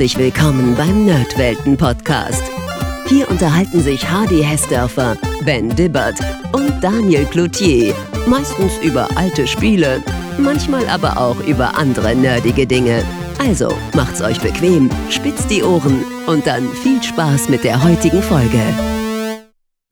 Herzlich willkommen beim Nerdwelten-Podcast. Hier unterhalten sich Hardy Hessdörfer, Ben Dibbert und Daniel Cloutier. Meistens über alte Spiele, manchmal aber auch über andere nerdige Dinge. Also macht's euch bequem, spitzt die Ohren und dann viel Spaß mit der heutigen Folge.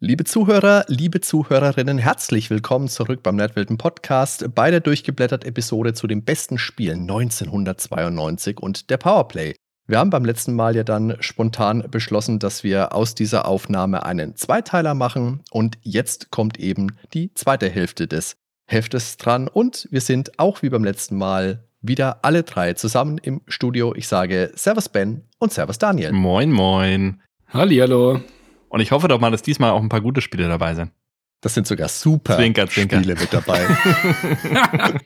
Liebe Zuhörer, liebe Zuhörerinnen, herzlich willkommen zurück beim Nerdwelten Podcast bei der durchgeblättert Episode zu den besten Spielen 1992 und der Powerplay. Wir haben beim letzten Mal ja dann spontan beschlossen, dass wir aus dieser Aufnahme einen Zweiteiler machen und jetzt kommt eben die zweite Hälfte des Heftes dran und wir sind auch wie beim letzten Mal wieder alle drei zusammen im Studio. Ich sage Servus Ben und Servus Daniel. Moin, moin. Hallihallo. Und ich hoffe doch mal, dass diesmal auch ein paar gute Spiele dabei sind. Das sind sogar super Zwinker, zwinker. Spiele mit dabei.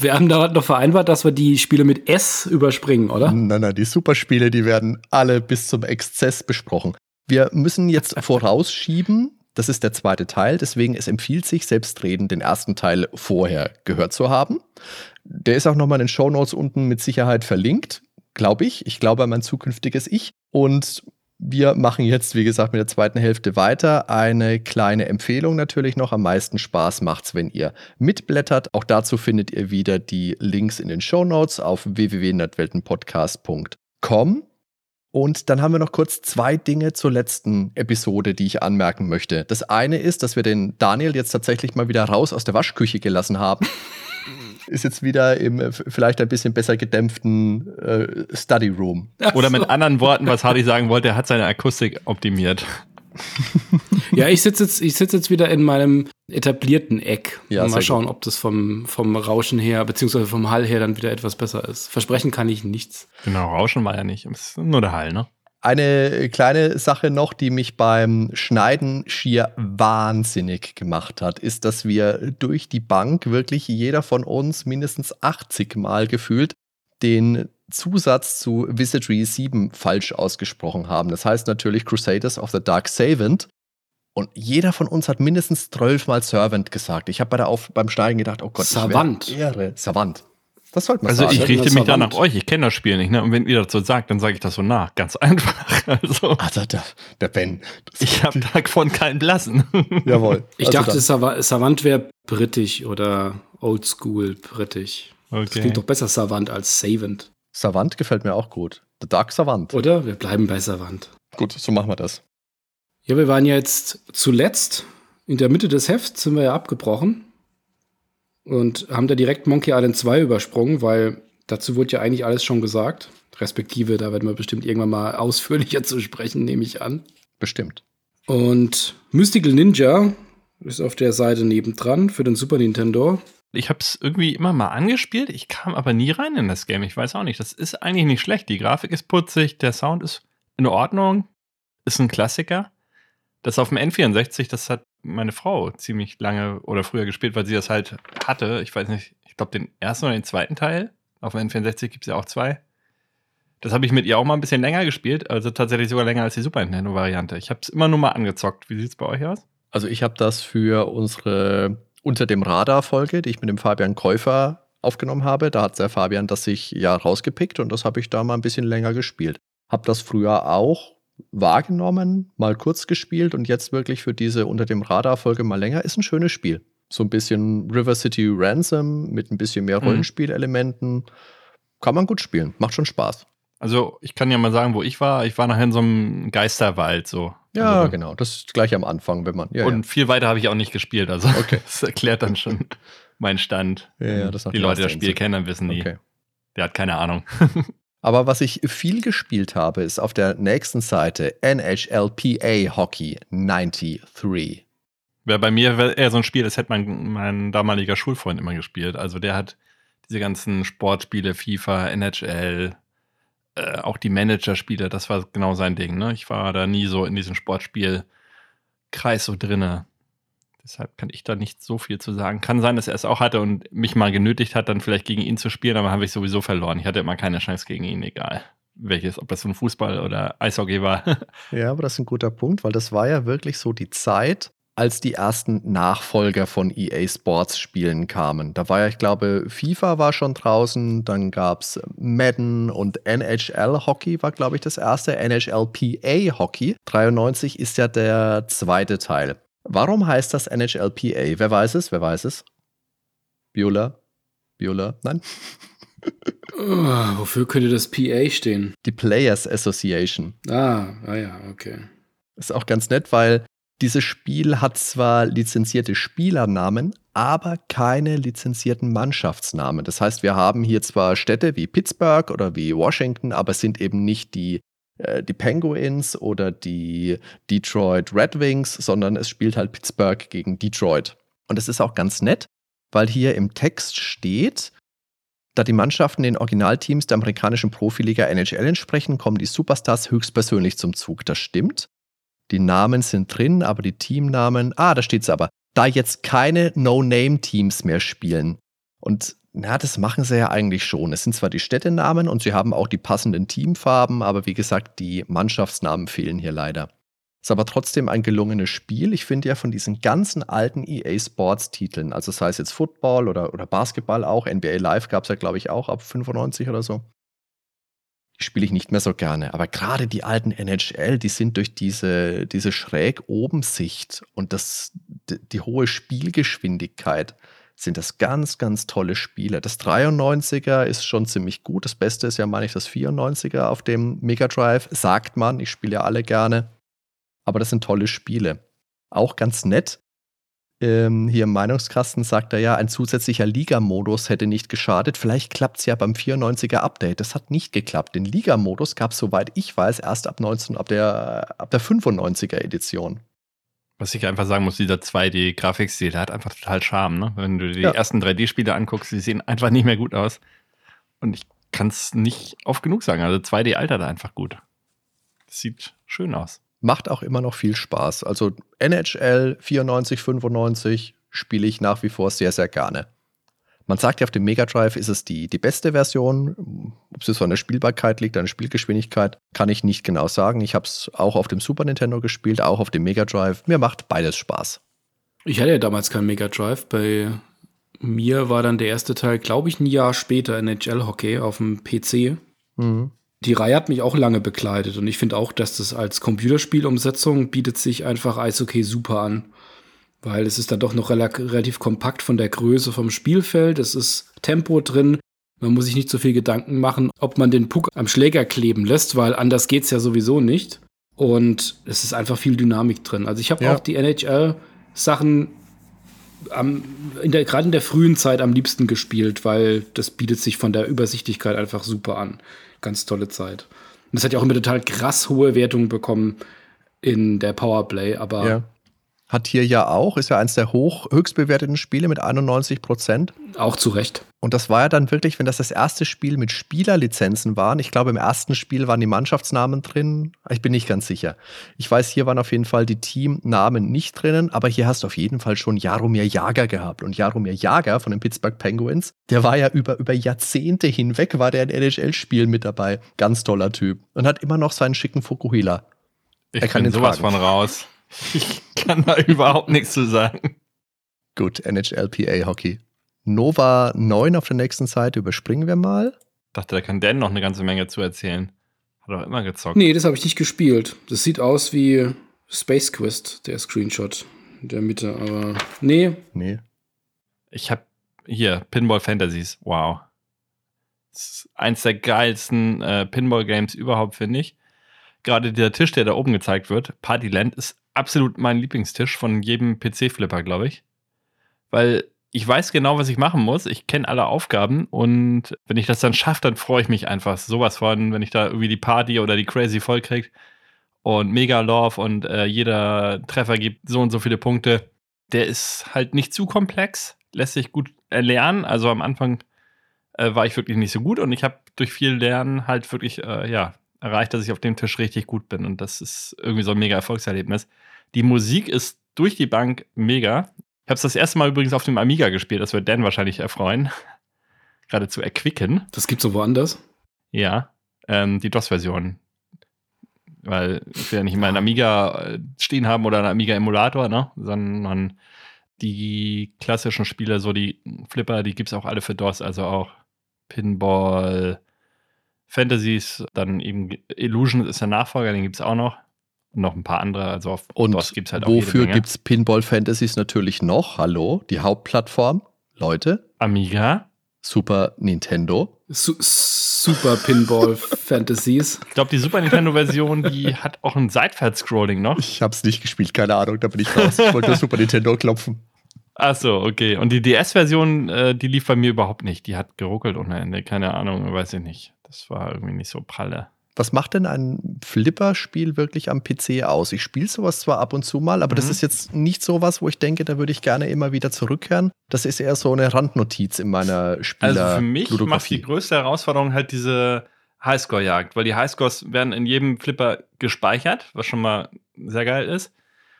Wir haben da noch vereinbart, dass wir die Spiele mit S überspringen, oder? nein, nein, die Superspiele, die werden alle bis zum Exzess besprochen. Wir müssen jetzt vorausschieben, das ist der zweite Teil, deswegen es empfiehlt sich, selbstredend den ersten Teil vorher gehört zu haben. Der ist auch nochmal in den Shownotes unten mit Sicherheit verlinkt, glaube ich. Ich glaube an mein zukünftiges Ich. Und wir machen jetzt, wie gesagt, mit der zweiten Hälfte weiter. Eine kleine Empfehlung natürlich noch. Am meisten Spaß macht's, wenn ihr mitblättert. Auch dazu findet ihr wieder die Links in den Show Notes auf www.nerdweltenpodcast.com. Und dann haben wir noch kurz zwei Dinge zur letzten Episode, die ich anmerken möchte. Das eine ist, dass wir den Daniel jetzt tatsächlich mal wieder raus aus der Waschküche gelassen haben. ist jetzt wieder im äh, vielleicht ein bisschen besser gedämpften äh, Study Room. Oder mit anderen Worten, was Hardy sagen wollte, er hat seine Akustik optimiert. ja, ich sitze jetzt, ich sitz jetzt wieder in meinem etablierten Eck. Ja, mal schauen, ob das vom, vom Rauschen her, beziehungsweise vom Hall her dann wieder etwas besser ist. Versprechen kann ich nichts. Genau, Rauschen war ja nicht. Es ist nur der Hall, ne? Eine kleine Sache noch, die mich beim Schneiden schier wahnsinnig gemacht hat, ist, dass wir durch die Bank wirklich jeder von uns mindestens 80 Mal gefühlt den Zusatz zu Wizardry 7 falsch ausgesprochen haben. Das heißt natürlich Crusaders of the Dark Savant. Und jeder von uns hat mindestens 12 Mal Servant gesagt. Ich habe bei der Auf beim Schneiden gedacht, oh Gott, Savant. Ehre. Savant. Das sollte man Also sagen. ich richte mich da nach euch. Ich kenne das Spiel nicht, ne? Und wenn ihr das so sagt, dann sage ich das so nach. Ganz einfach. Also Also der, der Ben. Ich habe davon keinen Blassen. Jawohl. Ich Also dachte, dann- Sava- Savant wäre britisch oder oldschool britisch. Das klingt doch besser Savant als Savant. Savant gefällt mir auch gut. The Dark Savant. Oder? Wir bleiben bei Savant. Gut, so machen wir das. Ja, wir waren ja jetzt zuletzt in der Mitte des Hefts sind wir ja abgebrochen und haben da direkt Monkey Island 2 übersprungen, weil dazu wurde ja eigentlich alles schon gesagt. Respektive, da werden wir bestimmt irgendwann mal ausführlicher zu sprechen, nehme ich an. Bestimmt. Und Mystical Ninja ist auf der Seite nebendran für den Super Nintendo. Ich habe es irgendwie immer mal angespielt. Ich kam aber nie rein in das Game. Ich weiß auch nicht. Das ist eigentlich nicht schlecht. Die Grafik ist putzig, der Sound ist in Ordnung, ist ein Klassiker. Das auf dem N64, das hat meine Frau ziemlich lange oder früher gespielt, weil sie das halt hatte. Ich weiß nicht, ich glaube den ersten oder den zweiten Teil. Auf dem N64 gibt es ja auch zwei. Das habe ich mit ihr auch mal ein bisschen länger gespielt, also tatsächlich sogar länger als die Super Nintendo-Variante. Ich habe es immer nur mal angezockt. Wie sieht es bei euch aus? Also ich habe das für unsere Unter dem Radar-Folge, die ich mit dem Fabian Käufer aufgenommen habe. Da hat der Fabian das sich ja rausgepickt und das habe ich da mal ein bisschen länger gespielt. Hab das früher auch wahrgenommen, mal kurz gespielt und jetzt wirklich für diese Unter dem Radar-Folge mal länger. Ist ein schönes Spiel. So ein bisschen River City Ransom mit ein bisschen mehr Mhm. Rollenspielelementen. Kann man gut spielen. Macht schon Spaß. Also, ich kann ja mal sagen, wo ich war. Ich war nachher in so einem Geisterwald, so. Ja, also, genau. Das ist gleich am Anfang, wenn man. Ja, und viel weiter habe ich auch nicht gespielt. Also, Okay. das erklärt dann schon meinen Stand. Ja, ja, das die Leute, die das Spiel kennen, dann wissen die. Okay. Der hat keine Ahnung. Aber was ich viel gespielt habe, ist auf der nächsten Seite NHLPA Hockey 93. Wäre bei mir wär eher so ein Spiel, das hätte mein, mein damaliger Schulfreund immer gespielt. Also, der hat diese ganzen Sportspiele, FIFA, NHL, äh, auch die Manager-Spiele, das war genau sein Ding. Ne? Ich war da nie so in diesem Sportspiel-Kreis so drinne. Deshalb kann ich da nicht so viel zu sagen. Kann sein, dass er es auch hatte und mich mal genötigt hat, dann vielleicht gegen ihn zu spielen, aber habe ich sowieso verloren. Ich hatte immer keine Chance gegen ihn, egal welches, ob das nun Fußball oder Eishockey war. Ja, aber das ist ein guter Punkt, weil das war ja wirklich so die Zeit, als die ersten Nachfolger von EA Sports Spielen kamen. Da war ja, ich glaube, FIFA war schon draußen, dann gab es Madden und NHL Hockey war, glaube ich, das erste. NHLPA Hockey 93 ist ja der zweite Teil. Warum heißt das NHLPA? Wer weiß es? Wer weiß es? Biola? Biola? Nein? Oh, wofür könnte das PA stehen? Die Players Association. Ah, ah ja, okay. Ist auch ganz nett, weil dieses Spiel hat zwar lizenzierte Spielernamen, aber keine lizenzierten Mannschaftsnamen. Das heißt, wir haben hier zwar Städte wie Pittsburgh oder wie Washington, aber es sind eben nicht die, die Penguins oder die Detroit Red Wings, sondern es spielt halt Pittsburgh gegen Detroit. Und es ist auch ganz nett, weil hier im Text steht, da die Mannschaften den Originalteams der amerikanischen Profiliga NHL entsprechen, kommen die Superstars höchstpersönlich zum Zug. Das stimmt. Die Namen sind drin, aber die Teamnamen, ah, da steht es aber, da jetzt keine No-Name-Teams mehr spielen. Und na, das machen sie ja eigentlich schon. Es sind zwar die Städtenamen und sie haben auch die passenden Teamfarben, aber wie gesagt, die Mannschaftsnamen fehlen hier leider. Ist aber trotzdem ein gelungenes Spiel. Ich finde ja von diesen ganzen alten EA Sports Titeln, also sei es jetzt Football oder, oder Basketball auch, NBA Live gab es ja, glaube ich, auch ab 95 oder so die spiele ich nicht mehr so gerne. Aber gerade die alten NHL, die sind durch diese, diese schräg oben Sicht und das, die, die hohe Spielgeschwindigkeit sind das ganz, ganz tolle Spiele. Das 93er ist schon ziemlich gut. Das Beste ist ja, meine ich, das 94er auf dem Mega Drive. Sagt man, ich spiele ja alle gerne. Aber das sind tolle Spiele. Auch ganz nett, ähm, hier im Meinungskasten sagt er ja, ein zusätzlicher Liga-Modus hätte nicht geschadet. Vielleicht klappt es ja beim 94er Update. Das hat nicht geklappt. Den Liga-Modus gab es, soweit ich weiß, erst ab, 19, ab, der, ab der 95er Edition. Was ich einfach sagen muss, dieser 2D-Grafikstil, der hat einfach total Charme. Ne? Wenn du die Ja. ersten 3D-Spiele anguckst, die sehen einfach nicht mehr gut aus. Und ich kann es nicht oft genug sagen. Also 2D altert einfach gut. Das sieht schön aus. Macht auch immer noch viel Spaß. Also NHL 94, 95 spiele ich nach wie vor sehr, sehr gerne. Man sagt ja, auf dem Mega Drive ist es die, die beste Version. Ob es jetzt an der Spielbarkeit liegt, an der Spielgeschwindigkeit, kann ich nicht genau sagen. Ich habe es auch auf dem Super Nintendo gespielt, auch auf dem Mega Drive. Mir macht beides Spaß. Ich hatte ja damals keinen Mega Drive. Bei mir war dann der erste Teil, glaube ich, ein Jahr später NHL Hockey auf dem PC. Mhm. Die Reihe hat mich auch lange begleitet und ich finde auch, dass das als Computerspielumsetzung bietet sich einfach Eishockey super an. Weil es ist dann doch noch rela relativ kompakt von der Größe vom Spielfeld. Es ist Tempo drin. Man muss sich nicht so viel Gedanken machen, ob man den Puck am Schläger kleben lässt, weil anders geht's ja sowieso nicht. Und es ist einfach viel Dynamik drin. Also ich habe Ja. auch die NHL-Sachen am, in der, gerade in der frühen Zeit am liebsten gespielt, weil das bietet sich von der Übersichtlichkeit einfach super an. Ganz tolle Zeit. Und das hat ja auch immer total krass hohe Wertungen bekommen in der Powerplay, aber Ja. Hat hier ja auch, ist ja eins der hoch, höchst bewerteten Spiele mit 91 Prozent. auch zu Recht. Und das war ja dann wirklich, wenn das das erste Spiel mit Spielerlizenzen waren. Ich glaube, im ersten Spiel waren die Mannschaftsnamen drin. Ich bin nicht ganz sicher. Ich weiß, hier waren auf jeden Fall die Teamnamen nicht drinnen, aber hier hast du auf jeden Fall schon Jaromir Jager gehabt. Und Jaromir Jager von den Pittsburgh Penguins, der war ja über, über Jahrzehnte hinweg, war der in NHL-Spielen mit dabei. Ganz toller Typ. Und hat immer noch seinen schicken Fukuhila. Ich Er kann bin sowas tragen. von raus. Ich kann da überhaupt nichts zu sagen. Gut, NHLPA Hockey. Nova 9 auf der nächsten Seite überspringen wir mal. Dachte, da kann Dan noch eine ganze Menge zu erzählen. Hat auch immer gezockt. Nee, das habe ich nicht gespielt. Das sieht aus wie Space Quest, der Screenshot in der Mitte, aber nee, Nee. Ich habe hier Pinball Fantasies. Wow. Das ist eins der geilsten äh, Pinball-Games überhaupt, finde ich. Gerade der Tisch, der da oben gezeigt wird, Partyland, ist absolut mein Lieblingstisch von jedem PC-Flipper, glaube ich. Weil ich weiß genau, was ich machen muss. Ich kenne alle Aufgaben und wenn ich das dann schaffe, dann freue ich mich einfach sowas von, wenn ich da irgendwie die Party oder die Crazy voll krieg und Mega Love und äh, jeder Treffer gibt so und so viele Punkte. Der ist halt nicht zu komplex, lässt sich gut erlernen. Also am Anfang äh, war ich wirklich nicht so gut und ich habe durch viel Lernen halt wirklich äh, ja, erreicht, dass ich auf dem Tisch richtig gut bin und das ist irgendwie so ein mega Erfolgserlebnis. Die Musik ist durch die Bank mega. Ich habe es das erste Mal übrigens auf dem Amiga gespielt, das wird Dan wahrscheinlich erfreuen. Gerade zu erquicken. das gibt's so woanders. Ja, ähm, die DOS-Version. Weil ich will ja nicht immer einen Amiga äh, stehen haben oder einen Amiga-Emulator, ne? sondern die klassischen Spiele, so die Flipper, die gibt es auch alle für DOS, also auch Pinball, Fantasies, dann eben Illusion ist der Nachfolger, den gibt es auch noch. Noch ein paar andere, also auf Und DOS gibt es halt auch Wofür gibt es Pinball Fantasies natürlich noch? Hallo, die Hauptplattform, Leute. Amiga. Super Nintendo. Su Super Pinball Fantasies. Ich glaube, die Super Nintendo-Version, die hat auch ein Seitwärts-Scrolling noch. Ich habe es nicht gespielt, keine Ahnung, da bin ich raus. Ich wollte Super Nintendo klopfen. Ach so, okay. Und die DS-Version, äh, die lief bei mir überhaupt nicht. Die hat geruckelt ohne Ende. Keine Ahnung, weiß ich nicht. Das war irgendwie nicht so pralle. Was macht denn ein Flipper-Spiel wirklich am PC aus? Ich spiele sowas zwar ab und zu mal, aber mhm. das ist jetzt nicht sowas, wo ich denke, da würde ich gerne immer wieder zurückkehren. Das ist eher so eine Randnotiz in meiner Spieler. Also für mich macht die größte Herausforderung halt diese Highscore-Jagd, weil die Highscores werden in jedem Flipper gespeichert, was schon mal sehr geil ist.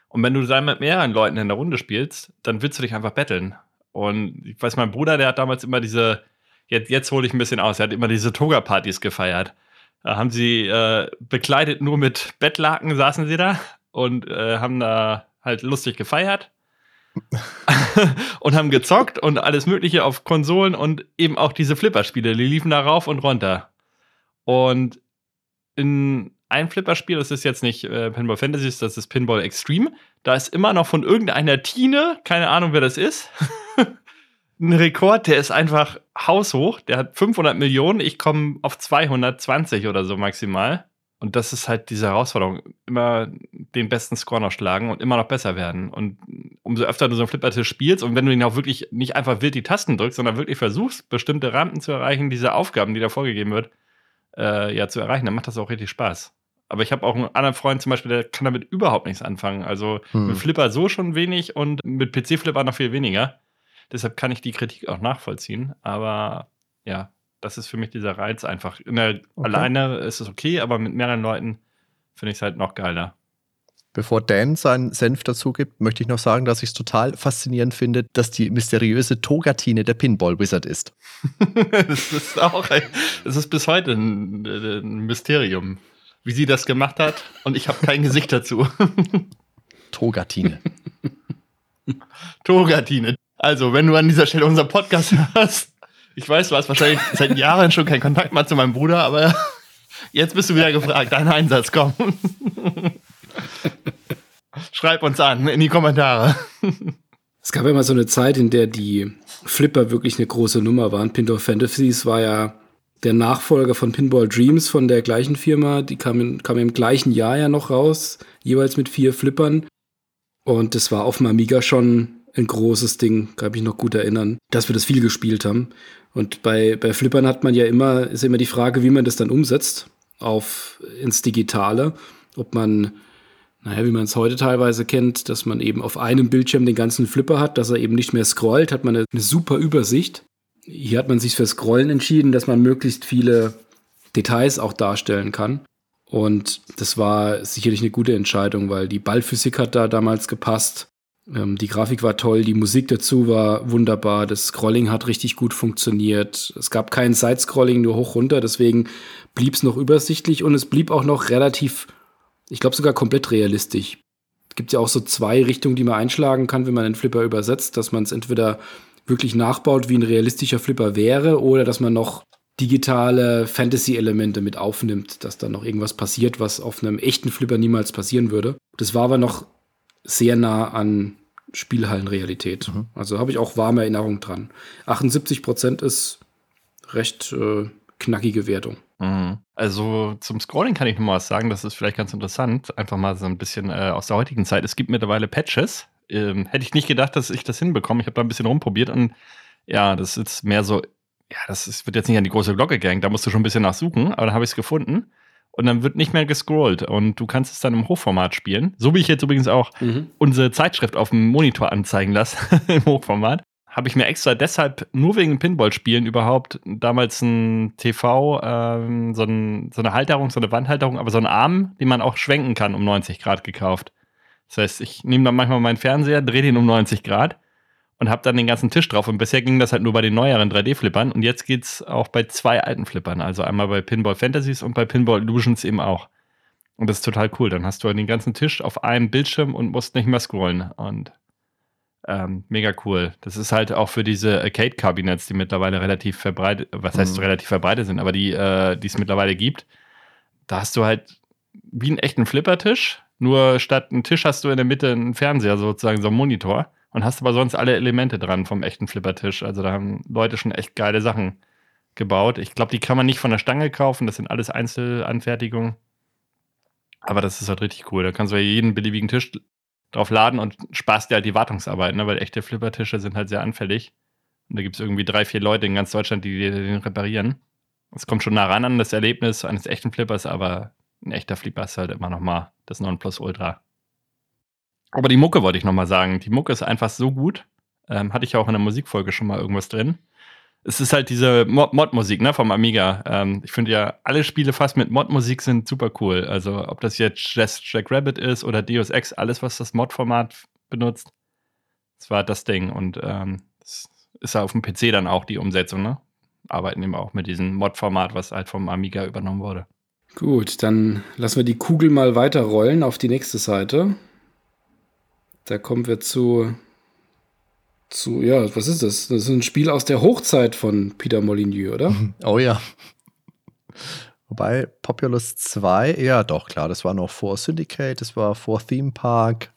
Und wenn du dann mit mehreren Leuten in der Runde spielst, dann willst du dich einfach betteln. Und ich weiß, mein Bruder, der hat damals immer diese, jetzt, jetzt hole ich ein bisschen aus, er hat immer diese Toga-Partys gefeiert. Da haben sie äh, bekleidet nur mit Bettlaken saßen sie da und äh, haben da halt lustig gefeiert. und haben gezockt und alles Mögliche auf Konsolen und eben auch diese Flipperspiele, die liefen da rauf und runter. Und in ein Flipperspiel, das ist jetzt nicht äh, Pinball Fantasies, das ist Pinball Extreme, da ist immer noch von irgendeiner Tine, keine Ahnung wer das ist, ein Rekord, der ist einfach haushoch. Der hat 500 Millionen. Ich komme auf 220 oder so maximal. Und das ist halt diese Herausforderung. Immer den besten Score noch schlagen und immer noch besser werden. Und umso öfter du so einen Flippertisch spielst und wenn du ihn auch wirklich nicht einfach wild die Tasten drückst, sondern wirklich versuchst, bestimmte Rampen zu erreichen, diese Aufgaben, die da vorgegeben wird, äh, ja, zu erreichen, dann macht das auch richtig Spaß. Aber ich habe auch einen anderen Freund zum Beispiel, der kann damit überhaupt nichts anfangen. Also hm. mit Flipper so schon wenig und mit PC-Flipper noch viel weniger. Deshalb kann ich die Kritik auch nachvollziehen. Aber ja, das ist für mich dieser Reiz einfach. Der, okay. Alleine ist es okay, aber mit mehreren Leuten finde ich es halt noch geiler. Bevor Dan seinen Senf dazu gibt, möchte ich noch sagen, dass ich es total faszinierend finde, dass die mysteriöse Togatine der Pinball Wizard ist. das ist auch, ein, das ist bis heute ein, ein Mysterium, wie sie das gemacht hat. Und ich habe kein Gesicht dazu. Togatine. Togatine. Also, wenn du an dieser Stelle unseren Podcast hörst, ich weiß, du hast wahrscheinlich seit Jahren schon keinen Kontakt mehr zu meinem Bruder, aber jetzt bist du wieder gefragt. Dein Einsatz, komm. Schreib uns an in die Kommentare. Es gab ja mal so eine Zeit, in der die Flipper wirklich eine große Nummer waren. Pinball Fantasies war ja der Nachfolger von Pinball Dreams von der gleichen Firma. Die kam, in, kam im gleichen Jahr ja noch raus, jeweils mit vier Flippern. Und das war auf dem Amiga schon ein großes Ding, kann mich noch gut erinnern, dass wir das viel gespielt haben. Und bei, bei Flippern hat man ja immer, ist immer die Frage, wie man das dann umsetzt auf ins Digitale. Ob man, naja, wie man es heute teilweise kennt, dass man eben auf einem Bildschirm den ganzen Flipper hat, dass er eben nicht mehr scrollt, hat man eine, eine super Übersicht. Hier hat man sich für Scrollen entschieden, dass man möglichst viele Details auch darstellen kann. Und das war sicherlich eine gute Entscheidung, weil die Ballphysik hat da damals gepasst. Ähm, die Grafik war toll, die Musik dazu war wunderbar, das Scrolling hat richtig gut funktioniert. Es gab kein Side-Scrolling, nur hoch runter, deswegen blieb es noch übersichtlich und es blieb auch noch relativ, ich glaube sogar komplett realistisch. Es gibt ja auch so zwei Richtungen, die man einschlagen kann, wenn man einen Flipper übersetzt, dass man es entweder wirklich nachbaut, wie ein realistischer Flipper wäre, oder dass man noch digitale Fantasy-Elemente mit aufnimmt, dass da noch irgendwas passiert, was auf einem echten Flipper niemals passieren würde. Das war aber noch sehr nah an Spielhallenrealität. Mhm. Also habe ich auch warme Erinnerungen dran. 78 Prozent ist recht äh, knackige Wertung. Mhm. Also zum Scrolling kann ich nur mal was sagen, das ist vielleicht ganz interessant. Einfach mal so ein bisschen äh, aus der heutigen Zeit. Es gibt mittlerweile Patches. Ähm, hätte ich nicht gedacht, dass ich das hinbekomme. Ich habe da ein bisschen rumprobiert und ja, das ist mehr so, ja, das ist, wird jetzt nicht an die große Glocke gehängt, da musst du schon ein bisschen nachsuchen, aber dann habe ich es gefunden und dann wird nicht mehr gescrollt und du kannst es dann im Hochformat spielen. So wie ich jetzt übrigens auch mhm. unsere Zeitschrift auf dem Monitor anzeigen lasse im Hochformat. Habe ich mir extra deshalb nur wegen Pinball-Spielen überhaupt damals ein TV, ähm, so, ein, so, eine Halterung, so eine Wandhalterung, aber so einen Arm, den man auch schwenken kann, um 90 Grad gekauft. Das heißt, ich nehme dann manchmal meinen Fernseher, drehe den um 90 Grad und habe dann den ganzen Tisch drauf. Und bisher ging das halt nur bei den neueren 3D-Flippern. Und jetzt geht es auch bei zwei alten Flippern. Also einmal bei Pinball Fantasies und bei Pinball Illusions eben auch. Und das ist total cool. Dann hast du den ganzen Tisch auf einem Bildschirm und musst nicht mehr scrollen. Und ähm, mega cool. Das ist halt auch für diese Arcade-Kabinetts, die mittlerweile relativ verbreitet, was heißt mhm. relativ verbreitet sind, aber die, äh, die es mittlerweile gibt. Da hast du halt wie einen echten Flippertisch, nur statt einen Tisch hast du in der Mitte einen Fernseher, sozusagen so einen Monitor und hast aber sonst alle Elemente dran vom echten Flippertisch. Also da haben Leute schon echt geile Sachen gebaut. Ich glaube, die kann man nicht von der Stange kaufen, das sind alles Einzelanfertigungen. Aber das ist halt richtig cool. Da kannst du ja jeden beliebigen Tisch drauf laden und sparst dir halt die Wartungsarbeit, ne? weil echte Flippertische sind halt sehr anfällig. Und da gibt es irgendwie drei, vier Leute in ganz Deutschland, die den reparieren. Es kommt schon nah ran an das Erlebnis eines echten Flippers, aber ein echter Flipper ist halt immer noch mal das Nonplusultra. Aber die Mucke wollte ich noch mal sagen. Die Mucke ist einfach so gut. Ähm, hatte ich ja auch in der Musikfolge schon mal irgendwas drin es ist halt diese Mod-Musik ne, vom Amiga. Ähm, ich finde ja, alle Spiele fast mit Mod-Musik sind super cool. Also ob das jetzt Jack Rabbit ist oder Deus Ex, alles, was das Mod-Format benutzt, das war das Ding. Und ähm, ist ja auf dem PC dann auch die Umsetzung, ne? Arbeiten eben auch mit diesem Mod-Format, was halt vom Amiga übernommen wurde. Gut, dann lassen wir die Kugel mal weiterrollen auf die nächste Seite. Da kommen wir zu zu, ja, was ist das? Das ist ein Spiel aus der Hochzeit von Peter Molyneux, oder? Oh ja. Wobei Populous 2, ja doch, klar, das war noch vor Syndicate, das war vor Theme Park.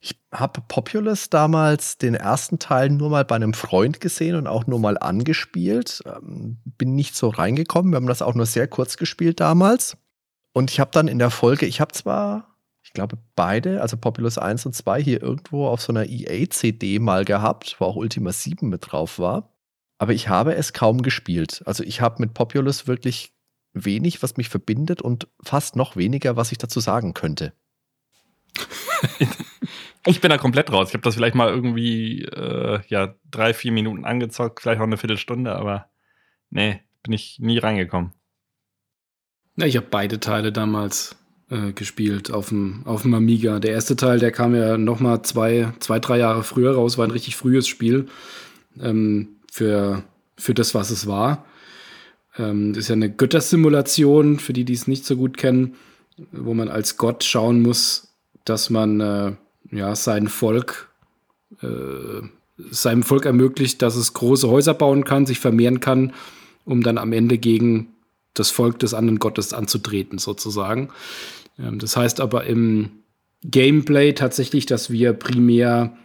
Ich habe Populous damals den ersten Teil nur mal bei einem Freund gesehen und auch nur mal angespielt. Ähm, bin nicht so reingekommen. Wir haben das auch nur sehr kurz gespielt damals. Und ich habe dann in der Folge, ich habe zwar glaube, beide, also Populous 1 und 2, hier irgendwo auf so einer EA-CD mal gehabt, wo auch Ultima 7 mit drauf war. Aber ich habe es kaum gespielt. Also ich habe mit Populous wirklich wenig, was mich verbindet und fast noch weniger, was ich dazu sagen könnte. ich bin da komplett raus. Ich habe das vielleicht mal irgendwie äh, ja, drei, vier Minuten angezockt, vielleicht auch eine Viertelstunde, aber nee, bin ich nie reingekommen. Ja, ich habe beide Teile damals äh, gespielt auf dem, auf dem Amiga. Der erste Teil, der kam ja noch mal zwei, zwei, drei Jahre früher raus, war ein richtig frühes Spiel ähm, für, für das, was es war. Ähm, das ist ja eine Göttersimulation, für die, die es nicht so gut kennen, wo man als Gott schauen muss, dass man äh, ja, sein Volk äh, seinem Volk ermöglicht, dass es große Häuser bauen kann, sich vermehren kann, um dann am Ende gegen das Volk des anderen Gottes anzutreten, sozusagen. Ähm, das heißt aber im Gameplay tatsächlich, dass wir primär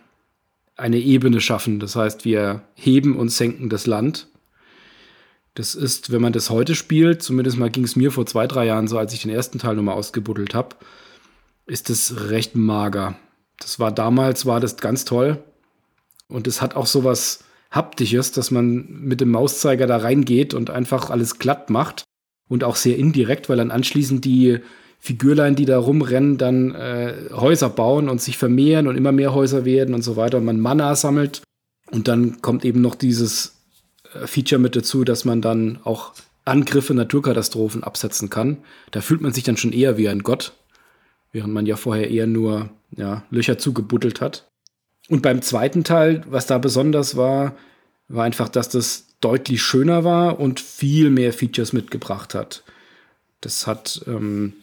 eine Ebene schaffen. Das heißt, wir heben und senken das Land. Das ist, wenn man das heute spielt, zumindest mal ging es mir vor zwei, drei Jahren so, als ich den ersten Teil nochmal ausgebuddelt habe, ist das recht mager. Das war damals, war das ganz toll. Und es hat auch sowas Haptisches, dass man mit dem Mauszeiger da reingeht und einfach alles glatt macht. Und auch sehr indirekt, weil dann anschließend die Figürlein, die da rumrennen, dann äh, Häuser bauen und sich vermehren und immer mehr Häuser werden und so weiter und man Mana sammelt. Und dann kommt eben noch dieses äh, Feature mit dazu, dass man dann auch Angriffe, Naturkatastrophen absetzen kann. Da fühlt man sich dann schon eher wie ein Gott, während man ja vorher eher nur ja, Löcher zugebuddelt hat. Und beim zweiten Teil, was da besonders war, war einfach, dass das deutlich schöner war und viel mehr Features mitgebracht hat. Das hat ähm,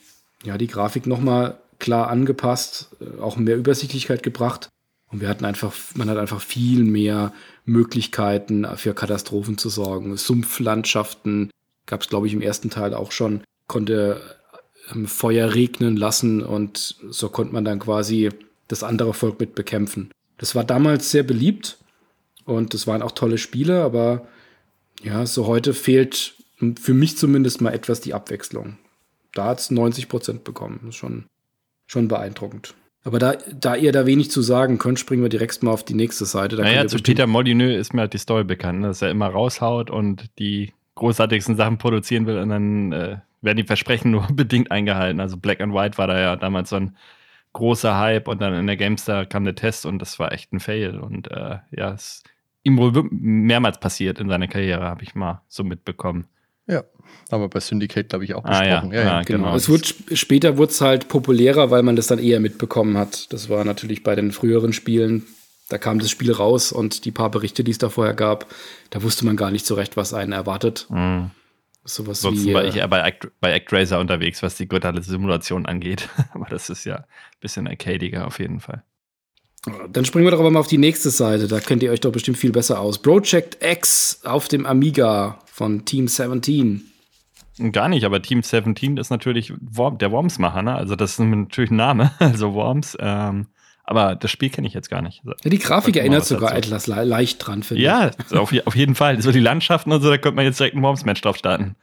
ja, die Grafik nochmal klar angepasst, äh, auch mehr Übersichtlichkeit gebracht. Und wir hatten einfach, man hat einfach viel mehr Möglichkeiten für Katastrophen zu sorgen. Sumpflandschaften gab es, glaube ich, im ersten Teil auch schon, konnte ähm, Feuer regnen lassen und so konnte man dann quasi das andere Volk mit bekämpfen. Das war damals sehr beliebt und das waren auch tolle Spiele, aber ja, so heute fehlt für mich zumindest mal etwas die Abwechslung da hat es 90 Prozent bekommen. Das ist schon, schon beeindruckend. Aber da, da ihr da wenig zu sagen könnt, springen wir direkt mal auf die nächste Seite. Da naja, zu Peter Molyneux ist mir halt die Story bekannt, ne? dass er immer raushaut und die großartigsten Sachen produzieren will und dann äh, werden die Versprechen nur bedingt eingehalten. Also Black and White war da ja damals so ein großer Hype und dann in der Gamestar kam der Test und das war echt ein Fail. Und äh, ja, es ihm wohl mehrmals passiert in seiner Karriere, habe ich mal so mitbekommen. Ja, haben wir bei Syndicate, glaube ich, auch besprochen. Ah, ja. Ja, ja, genau. genau. Es wird, später wurde es halt populärer, weil man das dann eher mitbekommen hat. Das war natürlich bei den früheren Spielen, da kam das Spiel raus und die paar Berichte, die es da vorher gab, da wusste man gar nicht so recht, was einen erwartet. Mhm. Sowas Ansonsten wie. war äh, ich eher bei, Act, bei ActRaiser unterwegs, was die brutale Simulation angeht. aber das ist ja ein bisschen arcadiger auf jeden Fall. Dann springen wir doch aber mal auf die nächste Seite. Da kennt ihr euch doch bestimmt viel besser aus. Project X auf dem Amiga von Team 17. Gar nicht, aber Team 17 ist natürlich Worm, der Worms-Macher, ne? Also das ist natürlich ein Name, also Worms. Ähm, aber das Spiel kenne ich jetzt gar nicht. Ja, die Grafik erinnert sogar dazu. etwas le leicht dran, finde ich. Ja, auf, auf jeden Fall. So die Landschaften und so, da könnte man jetzt direkt ein Worms-Match drauf starten.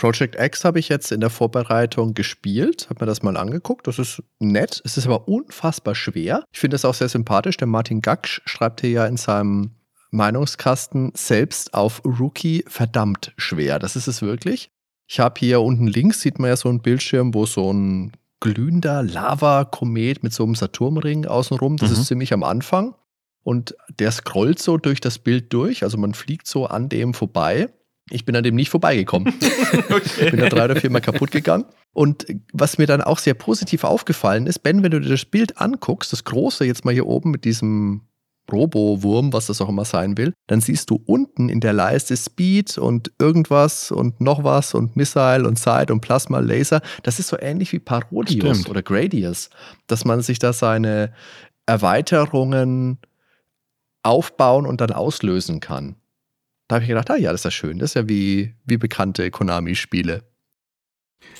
Project X habe ich jetzt in der Vorbereitung gespielt, habe mir das mal angeguckt. Das ist nett, es ist aber unfassbar schwer. Ich finde das auch sehr sympathisch. Der Martin Gaksch schreibt hier ja in seinem Meinungskasten selbst auf Rookie verdammt schwer. Das ist es wirklich. Ich habe hier unten links, sieht man ja so einen Bildschirm, wo so ein glühender Lava-Komet mit so einem Saturnring außenrum, das Mhm. ist ziemlich am Anfang. Und der scrollt so durch das Bild durch, also man fliegt so an dem vorbei. Ich bin an dem nicht vorbeigekommen. Ich bin da drei oder viermal kaputt gegangen. Und was mir dann auch sehr positiv aufgefallen ist, Ben, wenn du dir das Bild anguckst, das große jetzt mal hier oben mit diesem Robo-Wurm, was das auch immer sein will, dann siehst du unten in der Leiste Speed und irgendwas und noch was und Missile und Sight und Plasma Laser. Das ist so ähnlich wie Parodius Stimmt. oder Gradius, dass man sich da seine Erweiterungen aufbauen und dann auslösen kann. Da habe ich gedacht, ah ja, das ist ja schön. Das ist ja wie, wie bekannte Konami-Spiele.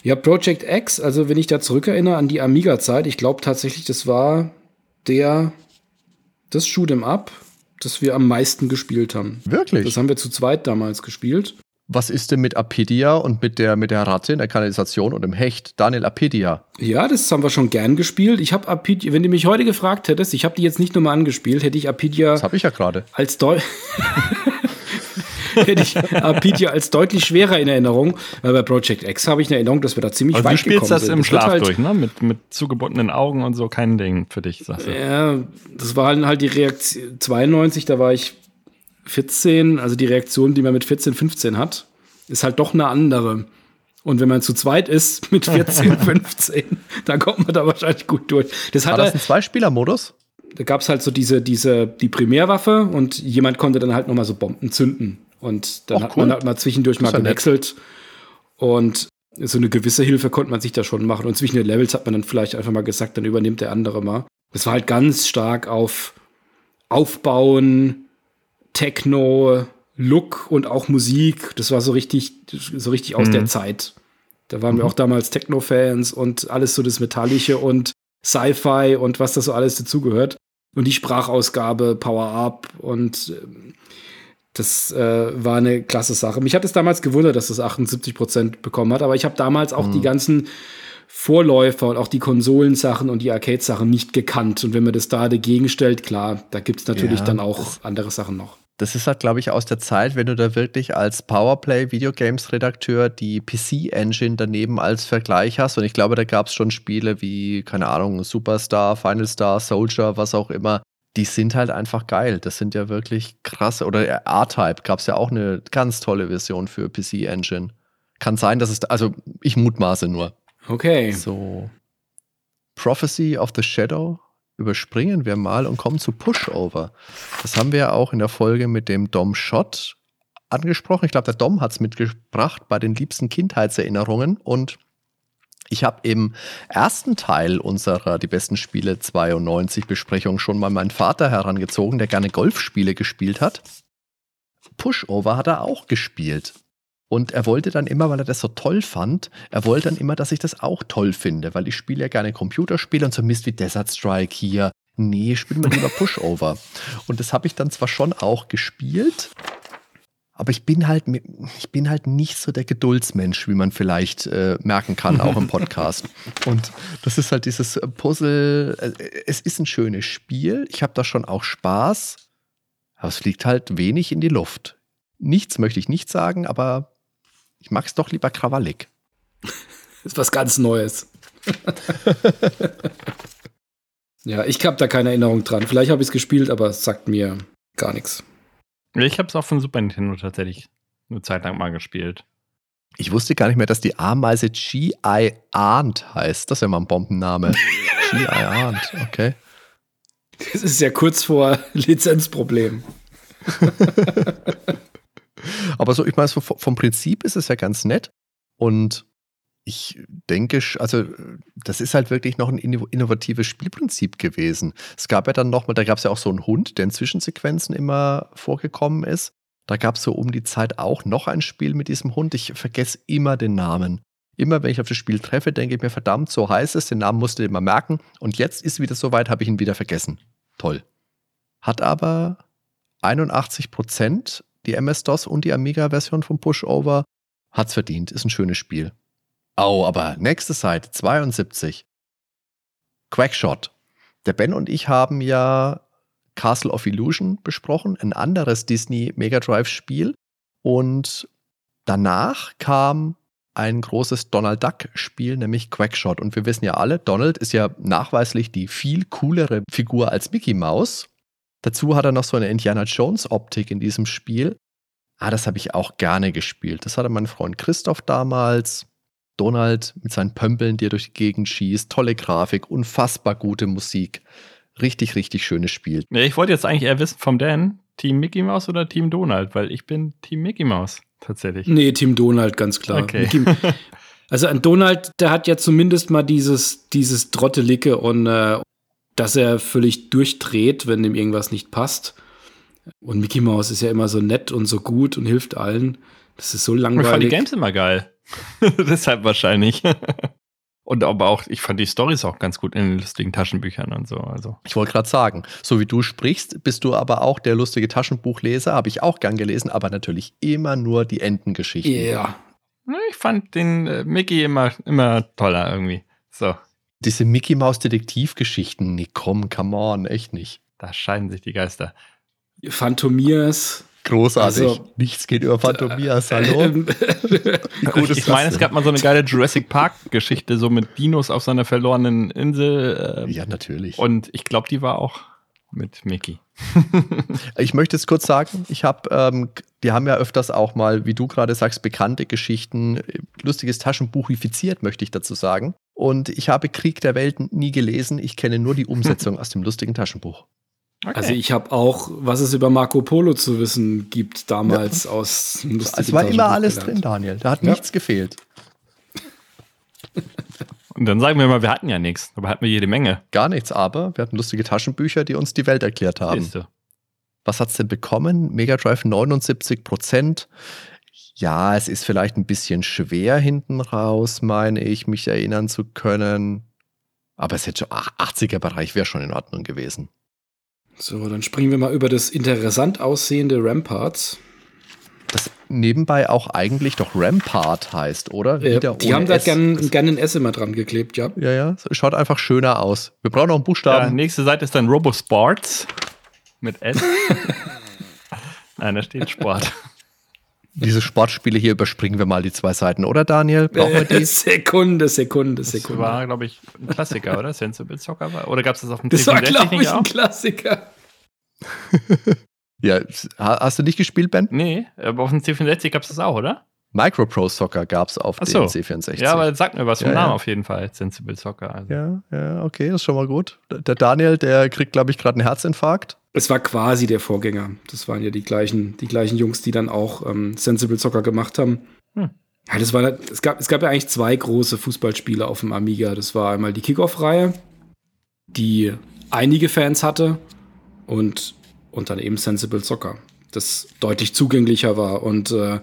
Ja, Project X, also wenn ich da zurückerinnere an die Amiga-Zeit, ich glaube tatsächlich, das war der, das Shoot'em Up, das wir am meisten gespielt haben. Wirklich? Das haben wir zu zweit damals gespielt. Was ist denn mit Apidia und mit der, mit der Ratte in der Kanalisation und dem Hecht? Daniel Apidia. Ja, das haben wir schon gern gespielt. Ich habe Apidia, wenn du mich heute gefragt hättest, ich habe die jetzt nicht nur mal angespielt, hätte ich Apidia Das habe ich ja gerade. als Deu hätte ich Apidia als deutlich schwerer in Erinnerung, weil bei Project X habe ich eine Erinnerung, dass wir da ziemlich Also du weit spielst gekommen das sind. im wird Schlaf halt, durch, ne? Mit, mit zugebundenen Augen und so, kein Ding für dich, sagst du. Ja, das war halt die Reaktion 92, da war ich 14, also die Reaktion, die man mit 14, 15 hat, ist halt doch eine andere. Und wenn man zu zweit ist mit 14, 15, dann kommt man da wahrscheinlich gut durch. Das War das ein Zweispieler-Modus? da gab es halt so diese, diese, die Primärwaffe und jemand konnte dann halt nochmal so Bomben zünden. Und dann Ach, hat cool. man halt mal zwischendurch mal nett. gewechselt. Und so eine gewisse Hilfe konnte man sich da schon machen. Und zwischen den Levels hat man dann vielleicht einfach mal gesagt, dann übernimmt der andere mal. Das war halt ganz stark auf Aufbauen, Techno, Look und auch Musik. Das war so richtig, so richtig aus Mhm. der Zeit. Da waren wir auch damals Techno-Fans und alles so das Metallische und Sci-Fi und was da so alles dazugehört. Und die Sprachausgabe, Power-Up und ähm, das äh, war eine klasse Sache. Mich hat es damals gewundert, dass das 78% bekommen hat, aber ich habe damals auch die ganzen Vorläufer und auch die Konsolensachen und die Arcade-Sachen nicht gekannt. Und wenn man das da dagegen stellt, klar, da gibt es natürlich Ja, dann auch andere Sachen noch. Das ist halt, glaube ich, aus der Zeit, wenn du da wirklich als Powerplay Videogames Redakteur die PC Engine daneben als Vergleich hast. Und ich glaube, da gab es schon Spiele wie, keine Ahnung, Superstar, Final Star, Soldier, was auch immer. Die sind halt einfach geil. Das sind ja wirklich krasse. Oder R-Type gab es ja auch eine ganz tolle Version für PC Engine. Kann sein, dass es, also ich mutmaße nur. Okay. So. Prophecy of the Shadow überspringen wir mal und kommen zu Pushover. Das haben wir ja auch in der Folge mit dem Dom Schott angesprochen. Ich glaube, der Dom hat es mitgebracht bei den liebsten Kindheitserinnerungen. Und ich habe im ersten Teil unserer Die besten Spiele 92 Besprechung schon mal meinen Vater herangezogen, der gerne Golfspiele gespielt hat. Pushover hat er auch gespielt. Und er wollte dann immer, weil er das so toll fand, er wollte dann immer, dass ich das auch toll finde, weil ich spiele ja gerne Computerspiele und so Mist wie Desert Strike hier. Nee, spielen wir lieber Pushover. und das habe ich dann zwar schon auch gespielt, aber ich bin halt, ich bin halt nicht so der Geduldsmensch, wie man vielleicht äh, merken kann, auch im Podcast. Und das ist halt dieses Puzzle. äh, Es ist ein schönes Spiel. Ich habe da schon auch Spaß. Aber es fliegt halt wenig in die Luft. Nichts möchte ich nicht sagen, aber ich mag es doch lieber krawallig. ist was ganz Neues. ja, ich habe da keine Erinnerung dran. Vielleicht habe ich es gespielt, aber es sagt mir gar nichts. Ich habe es auch von Super Nintendo tatsächlich eine Zeit lang mal gespielt. Ich wusste gar nicht mehr, dass die Ameise G.I. Arndt heißt. Das ist ja mal ein Bombenname. G.I. Arndt, okay. Das ist ja kurz vor Lizenzproblem. Aber so, ich meine, so vom Prinzip ist es ja ganz nett. Und ich denke, also das ist halt wirklich noch ein innovatives Spielprinzip gewesen. Es gab ja dann nochmal, da gab es ja auch so einen Hund, der in Zwischensequenzen immer vorgekommen ist. Da gab es so um die Zeit auch noch ein Spiel mit diesem Hund. Ich vergesse immer den Namen. Immer wenn ich auf das Spiel treffe, denke ich mir, verdammt, so heißt es, den Namen musste ich immer merken. Und jetzt ist wieder soweit, habe ich ihn wieder vergessen. Toll. Hat aber 81 Prozent die MS-DOS und die Amiga-Version vom Pushover. Hat's verdient, ist ein schönes Spiel. Oh, aber nächste Seite, 72. Quackshot. Der Ben und ich haben ja Castle of Illusion besprochen, ein anderes Disney Mega Drive Spiel. Und danach kam ein großes Donald Duck Spiel, nämlich Quackshot. Und wir wissen ja alle, Donald ist ja nachweislich die viel coolere Figur als Mickey Mouse. Dazu hat er noch so eine Indiana Jones Optik in diesem Spiel. Ah, das habe ich auch gerne gespielt. Das hatte mein Freund Christoph damals. Donald mit seinen Pömpeln, die er durch die Gegend schießt. Tolle Grafik, unfassbar gute Musik. Richtig, richtig schönes Spiel. Ja, ich wollte jetzt eigentlich eher wissen vom Dan, Team Mickey Mouse oder Team Donald, weil ich bin Team Mickey Mouse tatsächlich. Nee, Team Donald, ganz klar. Okay. also ein Donald, der hat ja zumindest mal dieses, dieses Trottelicke und äh, dass er völlig durchdreht, wenn ihm irgendwas nicht passt. Und Mickey Mouse ist ja immer so nett und so gut und hilft allen. Das ist so langweilig. Ich fand die Games immer geil. Deshalb wahrscheinlich. Und aber auch, ich fand die Storys auch ganz gut in den lustigen Taschenbüchern und so. Also. Ich wollte gerade sagen, so wie du sprichst, bist du aber auch der lustige Taschenbuchleser, habe ich auch gern gelesen, aber natürlich immer nur die Entengeschichten. Ja. Ich fand den äh, Mickey immer, immer toller irgendwie. So. Diese Mickey Maus Detektivgeschichten, nee, komm, come on, echt nicht. Da scheiden sich die Geister. Phantomias. Großartig. Also, Nichts geht über Phantomias, hallo. Ähm, Gut, ich meine, es gab mal so eine geile Jurassic Park-Geschichte, so mit Dinos auf seiner verlorenen Insel. Äh, ja, natürlich. Und ich glaube, die war auch mit Mickey. ich möchte jetzt kurz sagen, ich habe, ähm, die haben ja öfters auch mal, wie du gerade sagst, bekannte Geschichten, lustiges Taschenbuchifiziert, möchte ich dazu sagen. Und ich habe Krieg der Welten nie gelesen. Ich kenne nur die Umsetzung aus dem lustigen Taschenbuch. Okay. Also ich habe auch, was es über Marco Polo zu wissen gibt, damals ja. aus Es war immer alles gelernt. drin, Daniel. Da hat ja. nichts gefehlt. Und dann sagen wir mal, wir hatten ja nichts, aber hatten wir jede Menge. Gar nichts, aber wir hatten lustige Taschenbücher, die uns die Welt erklärt haben. Siehste. Was hat es denn bekommen? Mega Drive 79 Prozent. Ja, es ist vielleicht ein bisschen schwer hinten raus, meine ich, mich erinnern zu können. Aber es hätte schon 80er-Bereich wäre schon in Ordnung gewesen. So, dann springen wir mal über das interessant aussehende Ramparts. Das nebenbei auch eigentlich doch Rampart heißt, oder? Äh, die haben da gerne gern ein S immer dran geklebt, ja. Ja, ja. Schaut einfach schöner aus. Wir brauchen noch einen Buchstaben. Ja, nächste Seite ist dann Robosports mit S. Nein, da steht Sport. Diese Sportspiele hier überspringen wir mal die zwei Seiten, oder Daniel? Brauchen wir die? Sekunde, Sekunde, Sekunde. Das war, glaube ich, ein Klassiker, oder? Sensible Soccer war? Oder gab es das auf dem Das war, glaube ich, ein Klassiker. ja, hast du nicht gespielt, Ben? Nee, aber auf dem C64 gab es das auch, oder? Micropro Soccer gab es auf so. dem C64. Ja, aber sag mir was vom ja, Namen ja. auf jeden Fall. Sensible Soccer. Also. Ja, ja, okay, das ist schon mal gut. Der Daniel, der kriegt, glaube ich, gerade einen Herzinfarkt. Es war quasi der Vorgänger. Das waren ja die gleichen, die gleichen Jungs, die dann auch ähm, Sensible Soccer gemacht haben. Hm. Ja, das war, es gab, es gab ja eigentlich zwei große Fußballspiele auf dem Amiga. Das war einmal die Kickoff-Reihe, die einige Fans hatte und, und dann eben Sensible Soccer, das deutlich zugänglicher war. Und äh,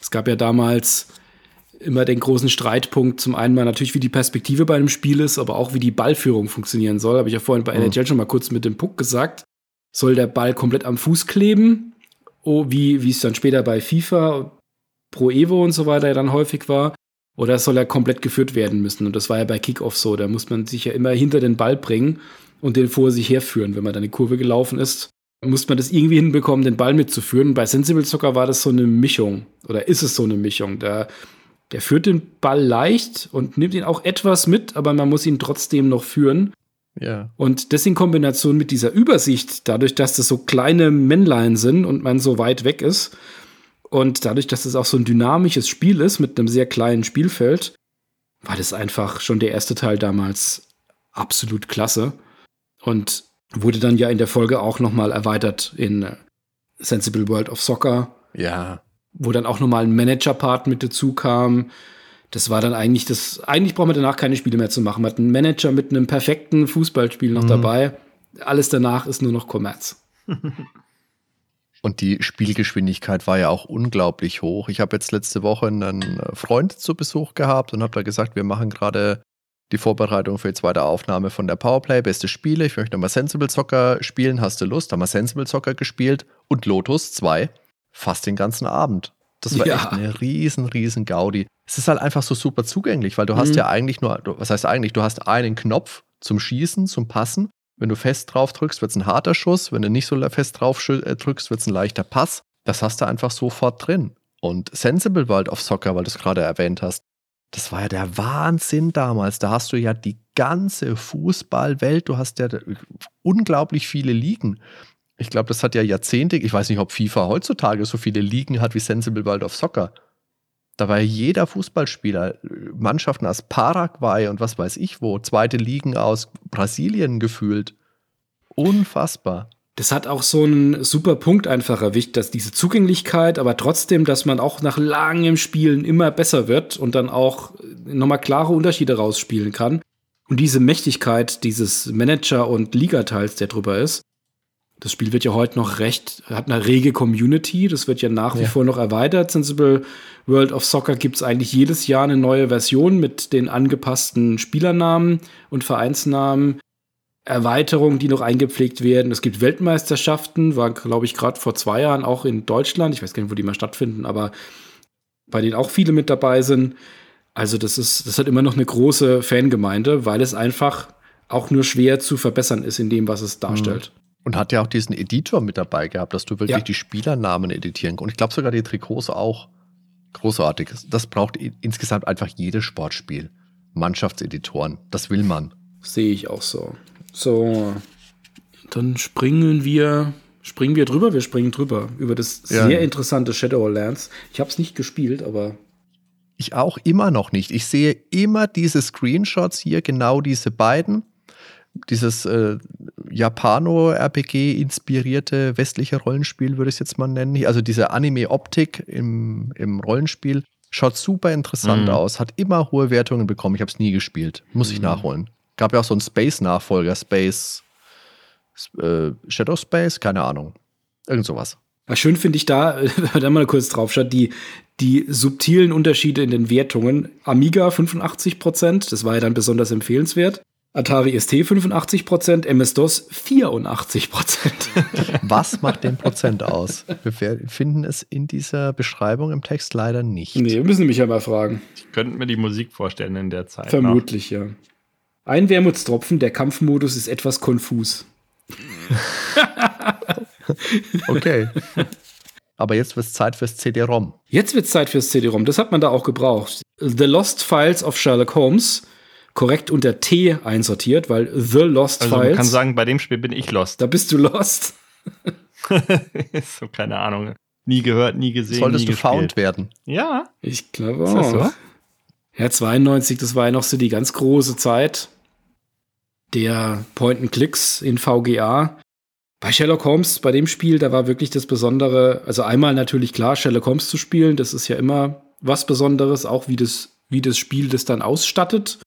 es gab ja damals immer den großen Streitpunkt, zum einen mal natürlich, wie die Perspektive bei einem Spiel ist, aber auch wie die Ballführung funktionieren soll. Habe ich ja vorhin bei mhm. NHL schon mal kurz mit dem Puck gesagt. Soll der Ball komplett am Fuß kleben? Oh, wie, wie es dann später bei FIFA, Pro Evo und so weiter dann häufig war? Oder soll er komplett geführt werden müssen? Und das war ja bei Kickoff so. Da muss man sich ja immer hinter den Ball bringen und den vor sich herführen, wenn man dann eine Kurve gelaufen ist muss man das irgendwie hinbekommen, den Ball mitzuführen. Bei Sensible Soccer war das so eine Mischung oder ist es so eine Mischung. Der, der führt den Ball leicht und nimmt ihn auch etwas mit, aber man muss ihn trotzdem noch führen. Ja. Und das in Kombination mit dieser Übersicht, dadurch, dass das so kleine Männlein sind und man so weit weg ist und dadurch, dass es das auch so ein dynamisches Spiel ist mit einem sehr kleinen Spielfeld, war das einfach schon der erste Teil damals absolut klasse. Und Wurde dann ja in der Folge auch nochmal erweitert in Sensible World of Soccer. Ja. wo dann auch nochmal ein Manager-Part mit dazu kam. Das war dann eigentlich das, eigentlich braucht man danach keine Spiele mehr zu machen. Man hat einen Manager mit einem perfekten Fußballspiel noch mhm. dabei. Alles danach ist nur noch Kommerz. Und die Spielgeschwindigkeit war ja auch unglaublich hoch. Ich habe jetzt letzte Woche einen Freund zu Besuch gehabt und habe da gesagt, wir machen gerade die Vorbereitung für die zweite Aufnahme von der Powerplay, beste Spiele. Ich möchte mal Sensible Soccer spielen. Hast du Lust? Haben wir Sensible Soccer gespielt und Lotus 2 fast den ganzen Abend. Das war ja. echt eine riesen, riesen Gaudi. Es ist halt einfach so super zugänglich, weil du mhm. hast ja eigentlich nur, was heißt eigentlich, du hast einen Knopf zum Schießen, zum Passen. Wenn du fest drauf drückst, wird es ein harter Schuss. Wenn du nicht so fest drauf äh, drückst, wird es ein leichter Pass. Das hast du einfach sofort drin. Und Sensible World of Soccer, weil du es gerade erwähnt hast, das war ja der Wahnsinn damals. Da hast du ja die ganze Fußballwelt, du hast ja unglaublich viele Ligen. Ich glaube, das hat ja Jahrzehnte, ich weiß nicht, ob FIFA heutzutage so viele Ligen hat wie Sensible World of Soccer. Da war ja jeder Fußballspieler, Mannschaften aus Paraguay und was weiß ich wo, zweite Ligen aus Brasilien gefühlt. Unfassbar. Das hat auch so einen super Punkt einfach erwischt, dass diese Zugänglichkeit, aber trotzdem, dass man auch nach langem Spielen immer besser wird und dann auch nochmal klare Unterschiede rausspielen kann. Und diese Mächtigkeit dieses Manager- und Ligateils, der drüber ist. Das Spiel wird ja heute noch recht, hat eine rege Community. Das wird ja nach wie ja. vor noch erweitert. Sensible World of Soccer gibt es eigentlich jedes Jahr eine neue Version mit den angepassten Spielernamen und Vereinsnamen. Erweiterungen, die noch eingepflegt werden. Es gibt Weltmeisterschaften, war, glaube ich, gerade vor zwei Jahren auch in Deutschland. Ich weiß gar nicht, wo die mal stattfinden, aber bei denen auch viele mit dabei sind. Also, das ist, das hat immer noch eine große Fangemeinde, weil es einfach auch nur schwer zu verbessern ist in dem, was es darstellt. Mhm. Und hat ja auch diesen Editor mit dabei gehabt, dass du wirklich ja. die Spielernamen editieren kannst. Und ich glaube sogar die Trikots auch. Großartig. Das braucht insgesamt einfach jedes Sportspiel. Mannschaftseditoren. Das will man. Sehe ich auch so. So, dann springen wir, springen wir drüber. Wir springen drüber über das ja. sehr interessante Shadowlands. Ich habe es nicht gespielt, aber ich auch immer noch nicht. Ich sehe immer diese Screenshots hier, genau diese beiden. Dieses äh, Japano-RPG-inspirierte westliche Rollenspiel, würde ich es jetzt mal nennen. Also diese Anime-Optik im, im Rollenspiel. Schaut super interessant mhm. aus, hat immer hohe Wertungen bekommen. Ich habe es nie gespielt. Muss mhm. ich nachholen. Gab ja auch so einen Space-Nachfolger, Space, äh, Shadow Space, keine Ahnung. Irgend sowas. Schön finde ich da, wenn man da mal kurz drauf schaut, die, die subtilen Unterschiede in den Wertungen. Amiga 85%, das war ja dann besonders empfehlenswert. Atari ST 85%, MS-DOS 84%. Was macht den Prozent aus? Wir finden es in dieser Beschreibung im Text leider nicht. Nee, wir müssen mich ja mal fragen. Ich könnte mir die Musik vorstellen in der Zeit. Vermutlich, noch. ja. Ein Wermutstropfen, der Kampfmodus ist etwas konfus. okay. Aber jetzt wird es Zeit fürs CD-ROM. Jetzt wird es Zeit fürs CD-ROM. Das hat man da auch gebraucht. The Lost Files of Sherlock Holmes. Korrekt unter T einsortiert, weil The Lost also Files. Man kann sagen, bei dem Spiel bin ich lost. Da bist du lost. so, keine Ahnung. Nie gehört, nie gesehen. Solltest nie du found werden? Ja. Ich glaube auch. Ist das so? Ja, 92, das war ja noch so die ganz große Zeit der Point-and-Clicks in VGA. Bei Sherlock Holmes, bei dem Spiel, da war wirklich das Besondere, also einmal natürlich klar, Sherlock Holmes zu spielen, das ist ja immer was Besonderes, auch wie das, wie das Spiel das dann ausstattet.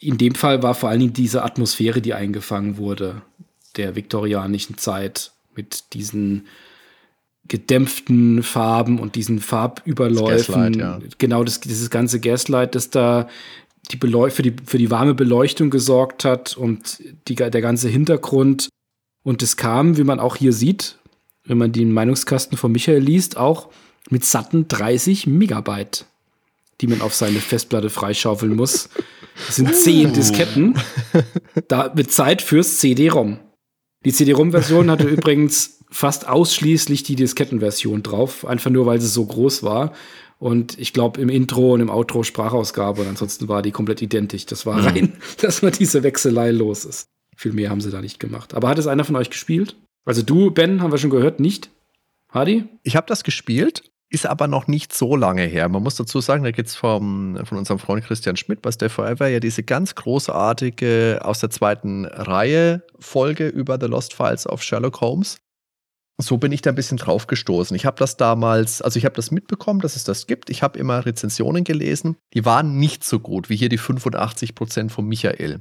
In dem Fall war vor allen Dingen diese Atmosphäre, die eingefangen wurde, der viktorianischen Zeit mit diesen gedämpften Farben und diesen Farbüberläufen. Das Gaslight, ja. Genau, das, dieses ganze Gaslight, das da die für, die, für die warme Beleuchtung gesorgt hat und die, der ganze Hintergrund. Und es kam, wie man auch hier sieht, wenn man den Meinungskasten von Michael liest, auch mit satten 30 Megabyte, die man auf seine Festplatte freischaufeln muss. Das sind zehn uh. Disketten. Da mit Zeit fürs CD-ROM. Die CD-ROM-Version hatte übrigens fast ausschließlich die Diskettenversion drauf, einfach nur weil sie so groß war. Und ich glaube, im Intro und im Outro Sprachausgabe und ansonsten war die komplett identisch. Das war mhm. rein, dass man diese Wechselei los ist. Viel mehr haben sie da nicht gemacht. Aber hat es einer von euch gespielt? Also du, Ben, haben wir schon gehört, nicht? Hardy? Ich habe das gespielt, ist aber noch nicht so lange her. Man muss dazu sagen, da gibt es von unserem Freund Christian Schmidt bei Stay Forever ja diese ganz großartige aus der zweiten Reihe Folge über The Lost Files of Sherlock Holmes. So bin ich da ein bisschen drauf gestoßen. Ich habe das damals, also ich habe das mitbekommen, dass es das gibt. Ich habe immer Rezensionen gelesen. Die waren nicht so gut wie hier die 85 Prozent von Michael.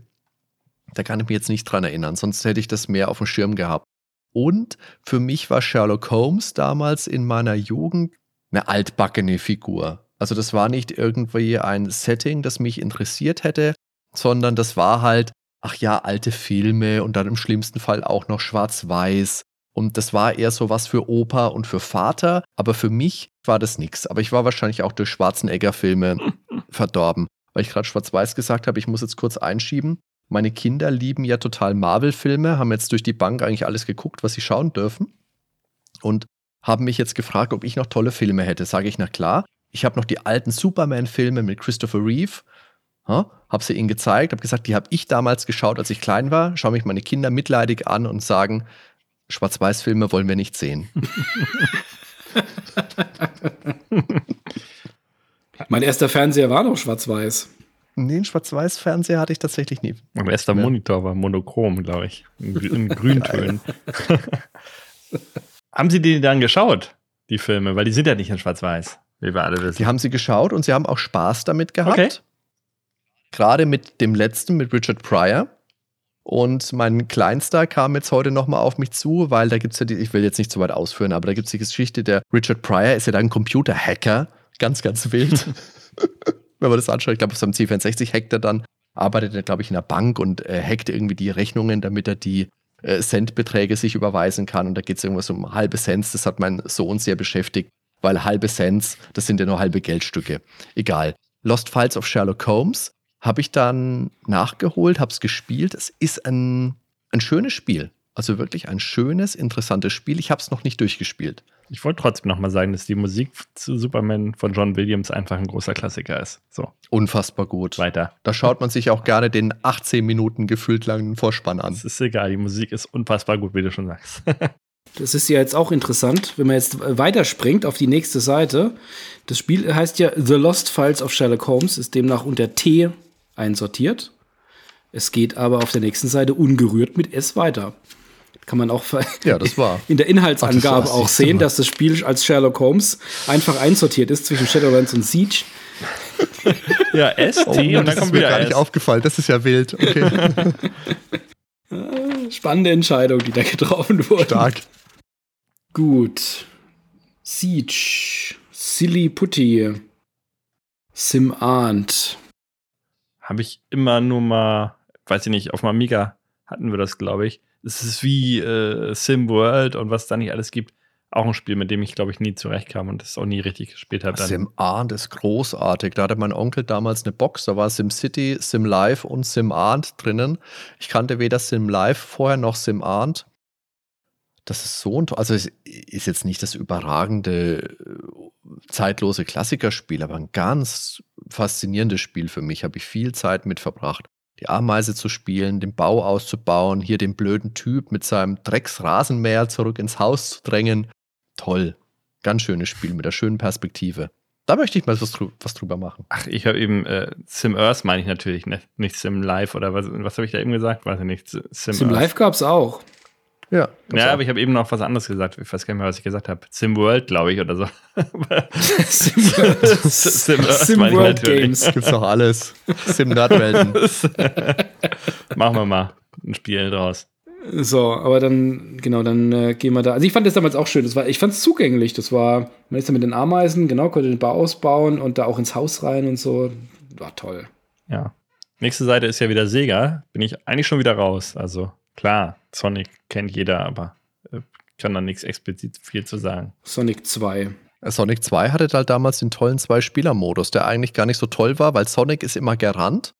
Da kann ich mich jetzt nicht dran erinnern, sonst hätte ich das mehr auf dem Schirm gehabt. Und für mich war Sherlock Holmes damals in meiner Jugend eine altbackene Figur. Also das war nicht irgendwie ein Setting, das mich interessiert hätte, sondern das war halt, ach ja, alte Filme und dann im schlimmsten Fall auch noch schwarz-weiß. Und das war eher so was für Opa und für Vater, aber für mich war das nichts. Aber ich war wahrscheinlich auch durch Schwarzenegger-Filme verdorben. Weil ich gerade schwarz-weiß gesagt habe, ich muss jetzt kurz einschieben. Meine Kinder lieben ja total Marvel-Filme, haben jetzt durch die Bank eigentlich alles geguckt, was sie schauen dürfen. Und haben mich jetzt gefragt, ob ich noch tolle Filme hätte. Sage ich, na klar. Ich habe noch die alten Superman-Filme mit Christopher Reeve. Ja, habe sie ihnen gezeigt, habe gesagt, die habe ich damals geschaut, als ich klein war. Schaue mich meine Kinder mitleidig an und sagen, Schwarz-Weiß-Filme wollen wir nicht sehen. mein erster Fernseher war noch schwarz-weiß. Nee, einen Schwarz-Weiß-Fernseher hatte ich tatsächlich nie. Mein erster ja. Monitor war monochrom, glaube ich. In, in Grüntönen. haben Sie die dann geschaut, die Filme? Weil die sind ja nicht in Schwarz-Weiß, wie wir alle wissen. Die haben sie geschaut und sie haben auch Spaß damit gehabt. Okay. Gerade mit dem letzten, mit Richard Pryor. Und mein Kleinster kam jetzt heute nochmal auf mich zu, weil da gibt es ja die, ich will jetzt nicht zu weit ausführen, aber da gibt es die Geschichte, der Richard Pryor ist ja dann ein Computer-Hacker, ganz, ganz wild. Wenn man das anschaut, ich glaube, auf seinem C64 hackt er dann, arbeitet er, glaube ich, in einer Bank und äh, hackt irgendwie die Rechnungen, damit er die äh, Centbeträge sich überweisen kann. Und da geht es irgendwas um halbe Cents. Das hat mein Sohn sehr beschäftigt, weil halbe Cents, das sind ja nur halbe Geldstücke. Egal. Lost Files of Sherlock Holmes habe ich dann nachgeholt, habe es gespielt. Es ist ein, ein schönes Spiel. Also wirklich ein schönes, interessantes Spiel. Ich habe es noch nicht durchgespielt. Ich wollte trotzdem nochmal sagen, dass die Musik zu Superman von John Williams einfach ein großer Klassiker ist. So. Unfassbar gut. Weiter. Da schaut man sich auch gerne den 18 Minuten gefühlt langen Vorspann an. Es ist egal, die Musik ist unfassbar gut, wie du schon sagst. das ist ja jetzt auch interessant, wenn man jetzt weiterspringt auf die nächste Seite. Das Spiel heißt ja The Lost Files of Sherlock Holmes, ist demnach unter T einsortiert. Es geht aber auf der nächsten Seite ungerührt mit S weiter. Kann man auch ja, das war. in der Inhaltsangabe Ach, auch sehen, dass das Spiel als Sherlock Holmes einfach einsortiert ist zwischen Shadowlands und Siege. ja, S, T oh, und dann kommt mir gar nicht aufgefallen. Das ist ja wild. Okay. Spannende Entscheidung, die da getroffen wurde. Stark. Gut. Siege. Silly Putty. Sim Arndt habe ich immer nur mal, weiß ich nicht, auf dem Amiga hatten wir das, glaube ich. Es ist wie äh, Sim World und was da nicht alles gibt. Auch ein Spiel, mit dem ich, glaube ich, nie zurechtkam und das auch nie richtig gespielt habe. Sim Arndt ist großartig. Da hatte mein Onkel damals eine Box, da war Sim City, Sim Live und Sim Arndt drinnen. Ich kannte weder Sim Live vorher noch Sim Arndt. Das ist so ein, also es ist jetzt nicht das überragende zeitlose Klassikerspiel, aber ein ganz faszinierendes Spiel für mich. Habe ich viel Zeit mit verbracht. Die Ameise zu spielen, den Bau auszubauen, hier den blöden Typ mit seinem Drecksrasenmäher zurück ins Haus zu drängen. Toll. Ganz schönes Spiel mit einer schönen Perspektive. Da möchte ich mal was, drü was drüber machen. Ach, ich habe eben äh, Sim Earth meine ich natürlich, ne? nicht Sim Live oder was, was habe ich da eben gesagt? Weiß ich nicht. Sim, Sim Live gab es auch. Ja, ja aber ich habe eben noch was anderes gesagt. Ich weiß gar nicht mehr, was ich gesagt habe. Sim World, glaube ich, oder so. Sim World, Sim, Sim World Games. Gibt's doch alles. Sim Nerdwelten. Machen wir mal ein Spiel draus. So, aber dann, genau, dann äh, gehen wir da. Also ich fand das damals auch schön. Das war, ich fand es zugänglich. Das war, man ist da mit den Ameisen, genau, konnte den Bau ausbauen und da auch ins Haus rein und so. War toll. Ja. Nächste Seite ist ja wieder Sega. Bin ich eigentlich schon wieder raus. Also Klar, Sonic kennt jeder, aber äh, kann da nichts explizit viel zu sagen. Sonic 2. Sonic 2 hatte halt damals den tollen Zwei-Spieler-Modus, der eigentlich gar nicht so toll war, weil Sonic ist immer gerannt.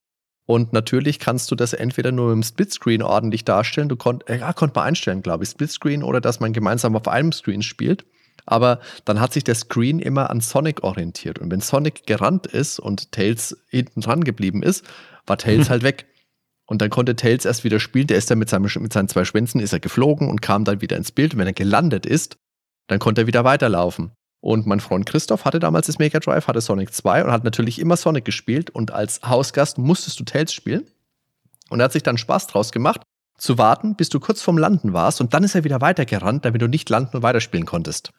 Und natürlich kannst du das entweder nur im Splitscreen ordentlich darstellen. Du konnt, äh, ja, konnte man einstellen, glaube ich, Splitscreen oder dass man gemeinsam auf einem Screen spielt. Aber dann hat sich der Screen immer an Sonic orientiert. Und wenn Sonic gerannt ist und Tails hinten dran geblieben ist, war Tails halt weg. Und dann konnte Tails erst wieder spielen. Der ist dann mit, seinem, mit seinen zwei Schwänzen ist er geflogen und kam dann wieder ins Bild. Und wenn er gelandet ist, dann konnte er wieder weiterlaufen. Und mein Freund Christoph hatte damals das Mega Drive, hatte Sonic 2 und hat natürlich immer Sonic gespielt. Und als Hausgast musstest du Tails spielen. Und er hat sich dann Spaß draus gemacht, zu warten, bis du kurz vorm Landen warst und dann ist er wieder weitergerannt, damit du nicht landen und weiterspielen konntest.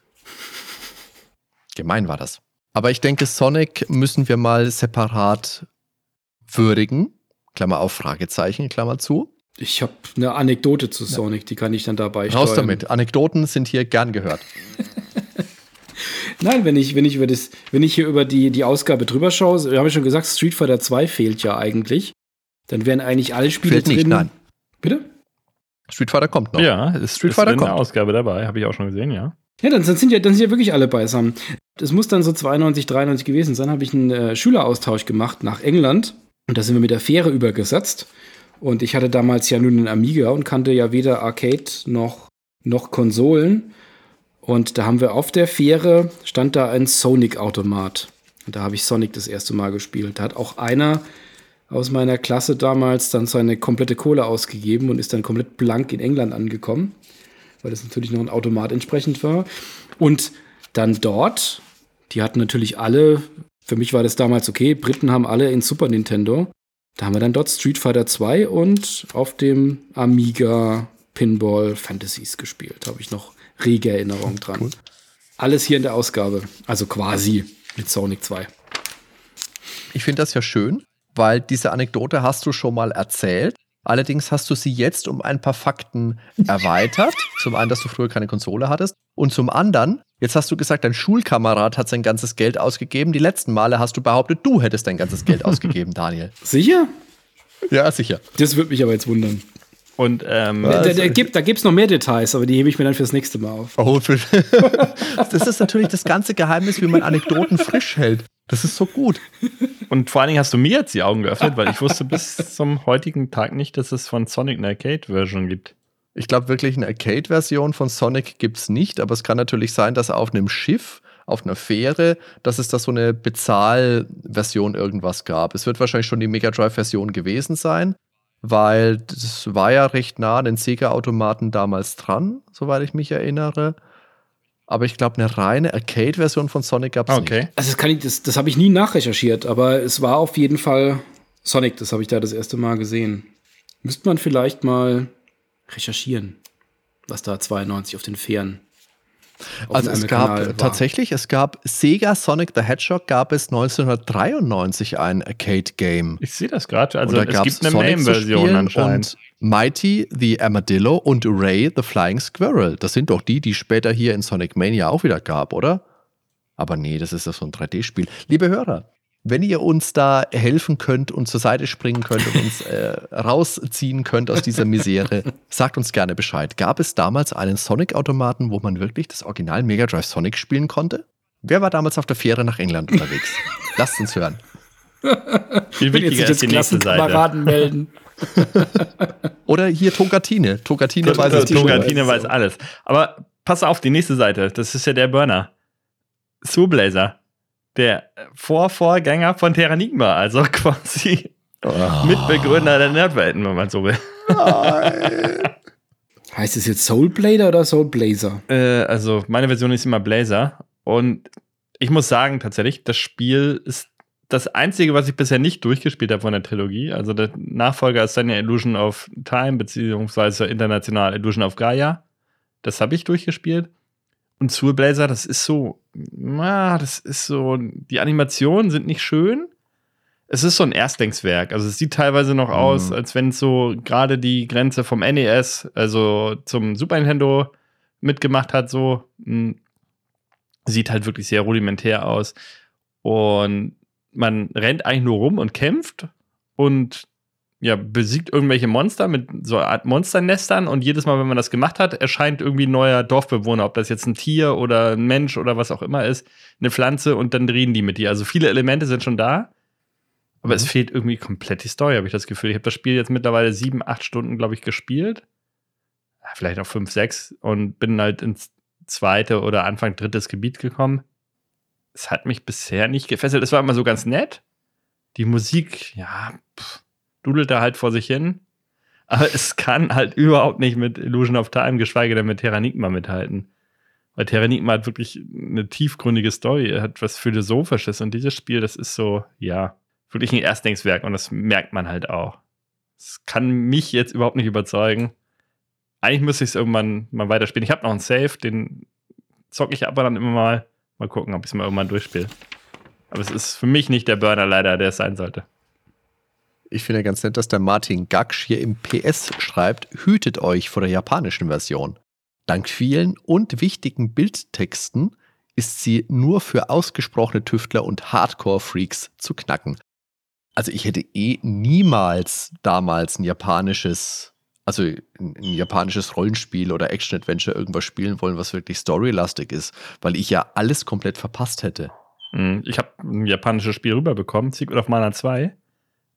Gemein war das. Aber ich denke, Sonic müssen wir mal separat würdigen. Klammer auf, Fragezeichen, Klammer zu. Ich habe eine Anekdote zu Sonic, die kann ich dann dabei Raus steuern. damit. Anekdoten sind hier gern gehört. Nein, wenn ich, wenn ich über das, wenn ich hier über die, die Ausgabe drüber schaue, wir haben ja schon gesagt, Street Fighter 2 fehlt ja eigentlich. Dann wären eigentlich alle Spiele fehlt drin. Nicht, nein. Bitte? Street Fighter kommt noch. Ja, ist Street Fighter ist kommt. Ausgabe dabei, habe ich auch schon gesehen, ja. Ja, dann, dann, sind ja, dann sind ja wirklich alle beisammen. Das muss dann so 92, 93 gewesen sein. habe ich einen äh, Schüleraustausch gemacht nach England. Und da sind wir mit der Fähre übergesetzt. Und ich hatte damals ja nur einen Amiga und kannte ja weder Arcade noch, noch Konsolen. Und da haben wir auf der Fähre, stand da ein Sonic-Automat. Und da habe ich Sonic das erste Mal gespielt. Da hat auch einer aus meiner Klasse damals dann seine komplette Kohle ausgegeben und ist dann komplett blank in England angekommen, weil das natürlich noch ein Automat entsprechend war. Und dann dort, die hatten natürlich alle, für mich war das damals okay, Briten haben alle in Super Nintendo. Da haben wir dann dort Street Fighter 2 und auf dem Amiga Pinball Fantasies gespielt. Habe ich noch rege Erinnerung dran. Cool. Alles hier in der Ausgabe. Also quasi mit Sonic 2. Ich finde das ja schön, weil diese Anekdote hast du schon mal erzählt. Allerdings hast du sie jetzt um ein paar Fakten erweitert. zum einen, dass du früher keine Konsole hattest. Und zum anderen, jetzt hast du gesagt, dein Schulkamerad hat sein ganzes Geld ausgegeben. Die letzten Male hast du behauptet, du hättest dein ganzes Geld ausgegeben, Daniel. Sicher? Ja, sicher. Das würde mich aber jetzt wundern. Und ähm, da, da, gibt es noch mehr Details, aber die hebe ich mir dann fürs nächste Mal auf. Oh, das ist natürlich das ganze Geheimnis, wie man Anekdoten frisch hält. Das ist so gut. Und vor allen Dingen hast du mir jetzt die Augen geöffnet, weil ich wusste bis zum heutigen Tag nicht, dass es von Sonic eine Arcade-Version gibt. Ich glaube wirklich, eine Arcade-Version von Sonic gibt es nicht, aber es kann natürlich sein, dass auf einem Schiff, auf einer Fähre, dass es da so eine Bezahlversion irgendwas gab. Es wird wahrscheinlich schon die Mega Drive-Version gewesen sein weil das war ja recht nah an den Sega-Automaten damals dran, soweit ich mich erinnere. Aber ich glaube, eine reine Arcade-Version von Sonic gab es okay. nicht. Also das, kann ich, das, das habe ich nie nachrecherchiert, aber es war auf jeden Fall Sonic, das habe ich da das erste Mal gesehen. Müsste man vielleicht mal recherchieren, was da 92 auf den Fähren also es gab tatsächlich, es gab Sega Sonic the Hedgehog gab es 1993 ein Arcade Game. Ich sehe das gerade. Also es gibt eine Name-Version anscheinend. Und Mighty the Armadillo und Ray the Flying Squirrel. Das sind doch die, die später hier in Sonic Mania auch wieder gab, oder? Aber nee, das ist ja so ein 3D-Spiel. Liebe Hörer, wenn ihr uns da helfen könnt und zur Seite springen könnt und uns äh, rausziehen könnt aus dieser Misere, sagt uns gerne Bescheid. Gab es damals einen Sonic-Automaten, wo man wirklich das Original Mega Drive Sonic spielen konnte? Wer war damals auf der Fähre nach England unterwegs? Lasst uns hören. Viel wichtiger ist die nächste Seite. melden. Oder hier Togatine. Togatine weiß es. Togatine weiß alles. Aber pass auf, die nächste Seite. Das ist ja der Burner. Soulblazer der Vorvorgänger von Terranigma, also quasi oh. Mitbegründer der Nerdwelten, wenn man so will. heißt es jetzt Soulblader oder Soulblazer? Äh, also meine Version ist immer Blazer und ich muss sagen tatsächlich, das Spiel ist das einzige, was ich bisher nicht durchgespielt habe von der Trilogie. Also der Nachfolger ist dann ja Illusion of Time beziehungsweise international Illusion of Gaia. Das habe ich durchgespielt. Und Soul Blazer, das ist so, na, das ist so, die Animationen sind nicht schön. Es ist so ein Erstlingswerk. Also es sieht teilweise noch aus, mhm. als wenn es so gerade die Grenze vom NES, also zum Super Nintendo mitgemacht hat, so. Hm, sieht halt wirklich sehr rudimentär aus. Und man rennt eigentlich nur rum und kämpft und ja, besiegt irgendwelche Monster mit so einer Art Monsternestern und jedes Mal, wenn man das gemacht hat, erscheint irgendwie ein neuer Dorfbewohner, ob das jetzt ein Tier oder ein Mensch oder was auch immer ist, eine Pflanze und dann drehen die mit dir. Also viele Elemente sind schon da, aber mhm. es fehlt irgendwie komplett die Story, habe ich das Gefühl. Ich habe das Spiel jetzt mittlerweile sieben, acht Stunden, glaube ich, gespielt. Vielleicht auch fünf, sechs und bin halt ins zweite oder Anfang drittes Gebiet gekommen. Es hat mich bisher nicht gefesselt. Es war immer so ganz nett. Die Musik, ja, pff dudelt da halt vor sich hin. Aber es kann halt überhaupt nicht mit Illusion of Time, geschweige denn mit Terranigma mithalten. Weil Terranigma hat wirklich eine tiefgründige Story, hat was Philosophisches und dieses Spiel, das ist so, ja, wirklich ein Erstlingswerk und das merkt man halt auch. Das kann mich jetzt überhaupt nicht überzeugen. Eigentlich müsste ich es irgendwann mal weiterspielen. Ich habe noch einen Save, den zocke ich aber dann immer mal. Mal gucken, ob ich es mal irgendwann durchspiele. Aber es ist für mich nicht der Burner leider, der es sein sollte. Ich finde ganz nett, dass der Martin Gaksch hier im PS schreibt, hütet euch vor der japanischen Version. Dank vielen und wichtigen Bildtexten ist sie nur für ausgesprochene Tüftler und Hardcore-Freaks zu knacken. Also ich hätte eh niemals damals ein japanisches, also ein, japanisches Rollenspiel oder Action-Adventure irgendwas spielen wollen, was wirklich storylastig ist, weil ich ja alles komplett verpasst hätte. Hm, ich habe ein japanisches Spiel rüberbekommen, Secret of Mana 2.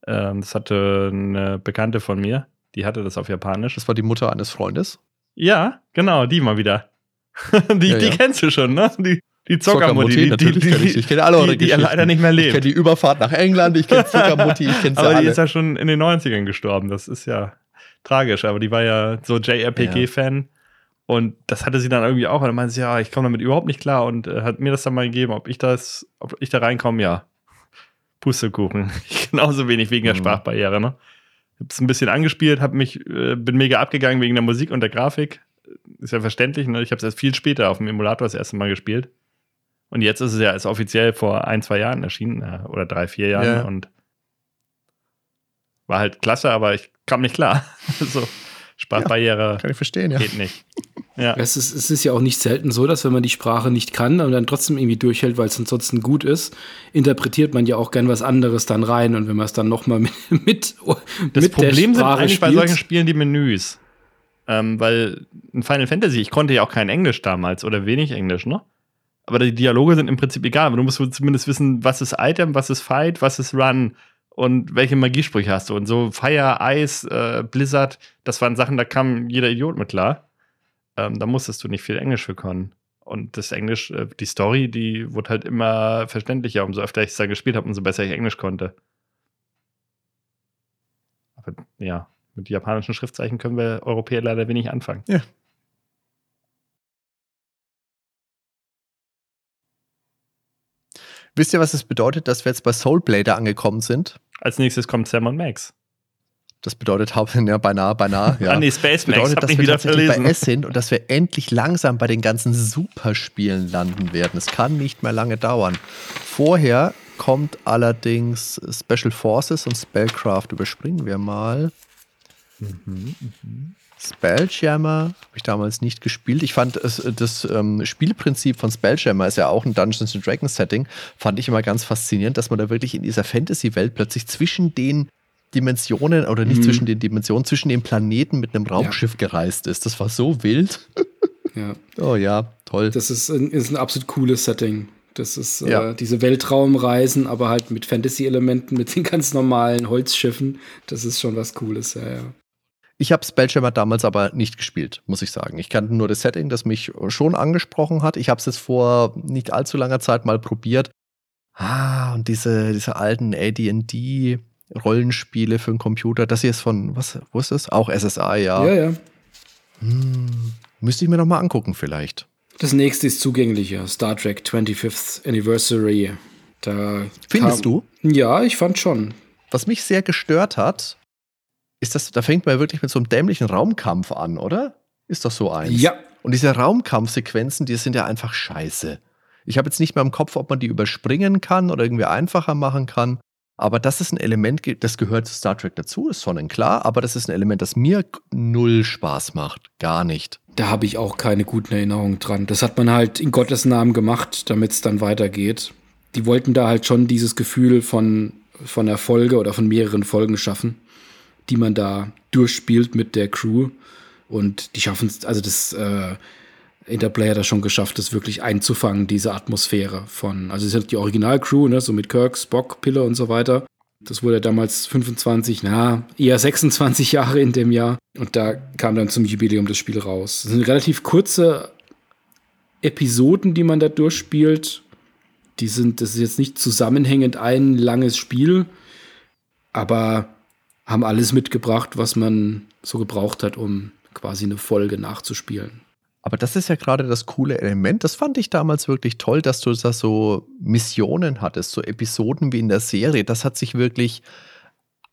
Ähm, das hatte eine Bekannte von mir, die hatte das auf Japanisch. Das war die Mutter eines Freundes? Ja, genau, die mal wieder. die, Ja, die ja. kennst du schon, ne? Die, die Zockermutti, die, natürlich die, kenn ich. Ich kenne alle eure die, die ja Geschichten. leider nicht mehr Ich lebt. kenne die Überfahrt nach England, ich kenne Zuckermutti, ich kenne sie aber die alle. ist ja schon in den 90ern gestorben. Das ist ja tragisch. Aber die war ja so JRPG-Fan. Und das hatte sie dann irgendwie auch. Und dann meinte sie, ja, ich komme damit überhaupt nicht klar. Und äh, hat mir das dann mal gegeben, ob ich das, ob ich da reinkomme, ja. Pustekuchen. Genauso wenig wegen der Mhm. Sprachbarriere, ne? Hab's ein bisschen angespielt, hab mich, äh, bin mega abgegangen wegen der Musik und der Grafik. Ist ja verständlich, ne? Ich habe es erst viel später auf dem Emulator das erste Mal gespielt. Und jetzt ist es ja ist offiziell vor ein, zwei Jahren erschienen, äh, oder drei, vier Jahren. Ja. Und war halt klasse, aber ich kam nicht klar. so, Sprachbarriere Kann ich verstehen, ja. geht nicht. Ja. Es ist, es ist ja auch nicht selten so, dass wenn man die Sprache nicht kann und dann trotzdem irgendwie durchhält, weil es ansonsten gut ist, interpretiert man ja auch gern was anderes dann rein. Und wenn man es dann nochmal mit, mit, Das mit Problem der sind eigentlich bei spielt, solchen Spielen die Menüs. Ähm, weil in Final Fantasy, ich konnte ja auch kein Englisch damals oder wenig Englisch, ne? Aber die Dialoge sind im Prinzip egal. Aber du musst zumindest wissen, was ist Item, was ist Fight, was ist Run und welche Magiesprüche hast du. Und so Fire, Ice, äh, Blizzard, das waren Sachen, da kam jeder Idiot mit klar. Ähm, da musstest du nicht viel Englisch für können. Und das Englisch, äh, die Story, die wurde halt immer verständlicher. Umso öfter ich es da gespielt habe, umso besser ich Englisch konnte. Aber ja, mit japanischen Schriftzeichen können wir Europäer leider wenig anfangen. Wisst ihr, was es bedeutet, dass wir jetzt bei Soulblader angekommen sind? Als nächstes kommt Sam und Max. Das bedeutet hauptsächlich, ja, beinahe, beinahe. Ja. Ah, nee, Space Max, bedeutet, dass wir wieder tatsächlich bei verlesen. S sind und dass wir endlich langsam bei den ganzen Superspielen landen werden. Es kann nicht mehr lange dauern. Vorher kommt allerdings Special Forces und Spellcraft. Überspringen wir mal. Spelljammer habe ich damals nicht gespielt. Ich fand es, das ähm, Spielprinzip von Spelljammer ist ja auch ein Dungeons and Dragons Setting. Fand ich immer ganz faszinierend, dass man da wirklich in dieser Fantasy-Welt plötzlich zwischen den Dimensionen oder nicht Mhm. zwischen den Dimensionen, zwischen den Planeten mit einem Raumschiff gereist ist. Das war so wild. ja, Oh ja, toll. das ist ein, ist ein absolut cooles Setting. Das ist Ja. äh, diese Weltraumreisen, aber halt mit Fantasy-Elementen, mit den ganz normalen Holzschiffen. Das ist schon was Cooles, ja, ja. Ich habe Spelljammer damals aber nicht gespielt, muss ich sagen. Ich kannte nur das Setting, das mich schon angesprochen hat. Ich habe es jetzt vor nicht allzu langer Zeit mal probiert. Ah, und diese, diese alten AD&D Rollenspiele für den Computer, das hier ist von, was, wo ist das? Auch SSI, ja. Ja, ja. Hm, müsste ich mir noch mal angucken vielleicht. Das nächste ist zugänglicher. Star Trek 25th Anniversary. Da Findest kam- du? Ja, ich fand schon. Was mich sehr gestört hat, ist das, da fängt man ja wirklich mit so einem dämlichen Raumkampf an, oder? Ist doch so eins. Ja, Und diese Raumkampfsequenzen, die sind ja einfach scheiße. Ich habe jetzt nicht mehr im Kopf, ob man die überspringen kann oder irgendwie einfacher machen kann. Aber das ist ein Element, das gehört zu Star Trek dazu, ist sonnenklar. Aber das ist ein Element, das mir null Spaß macht. Gar nicht. da habe ich auch keine guten Erinnerungen dran. Das hat man halt in Gottes Namen gemacht, damit es dann weitergeht. Die wollten da halt schon dieses Gefühl von, von einer Folge oder von mehreren Folgen schaffen, die man da durchspielt mit der Crew. Und die schaffen es, also das äh, Interplay hat das schon geschafft, das wirklich einzufangen, diese Atmosphäre von, also es ist halt die Originalcrew, ne, so mit Kirk, Spock, Pille und so weiter. Das wurde damals 25, na, eher 26 Jahre in dem Jahr. Und da kam dann zum Jubiläum das Spiel raus. Das sind relativ kurze Episoden, die man da durchspielt. Die sind, das ist jetzt nicht zusammenhängend ein langes Spiel, aber haben alles mitgebracht, was man so gebraucht hat, um quasi eine Folge nachzuspielen. Aber das ist ja gerade das coole Element. Das fand ich damals wirklich toll, dass du da so Missionen hattest, so Episoden wie in der Serie. Das hat sich wirklich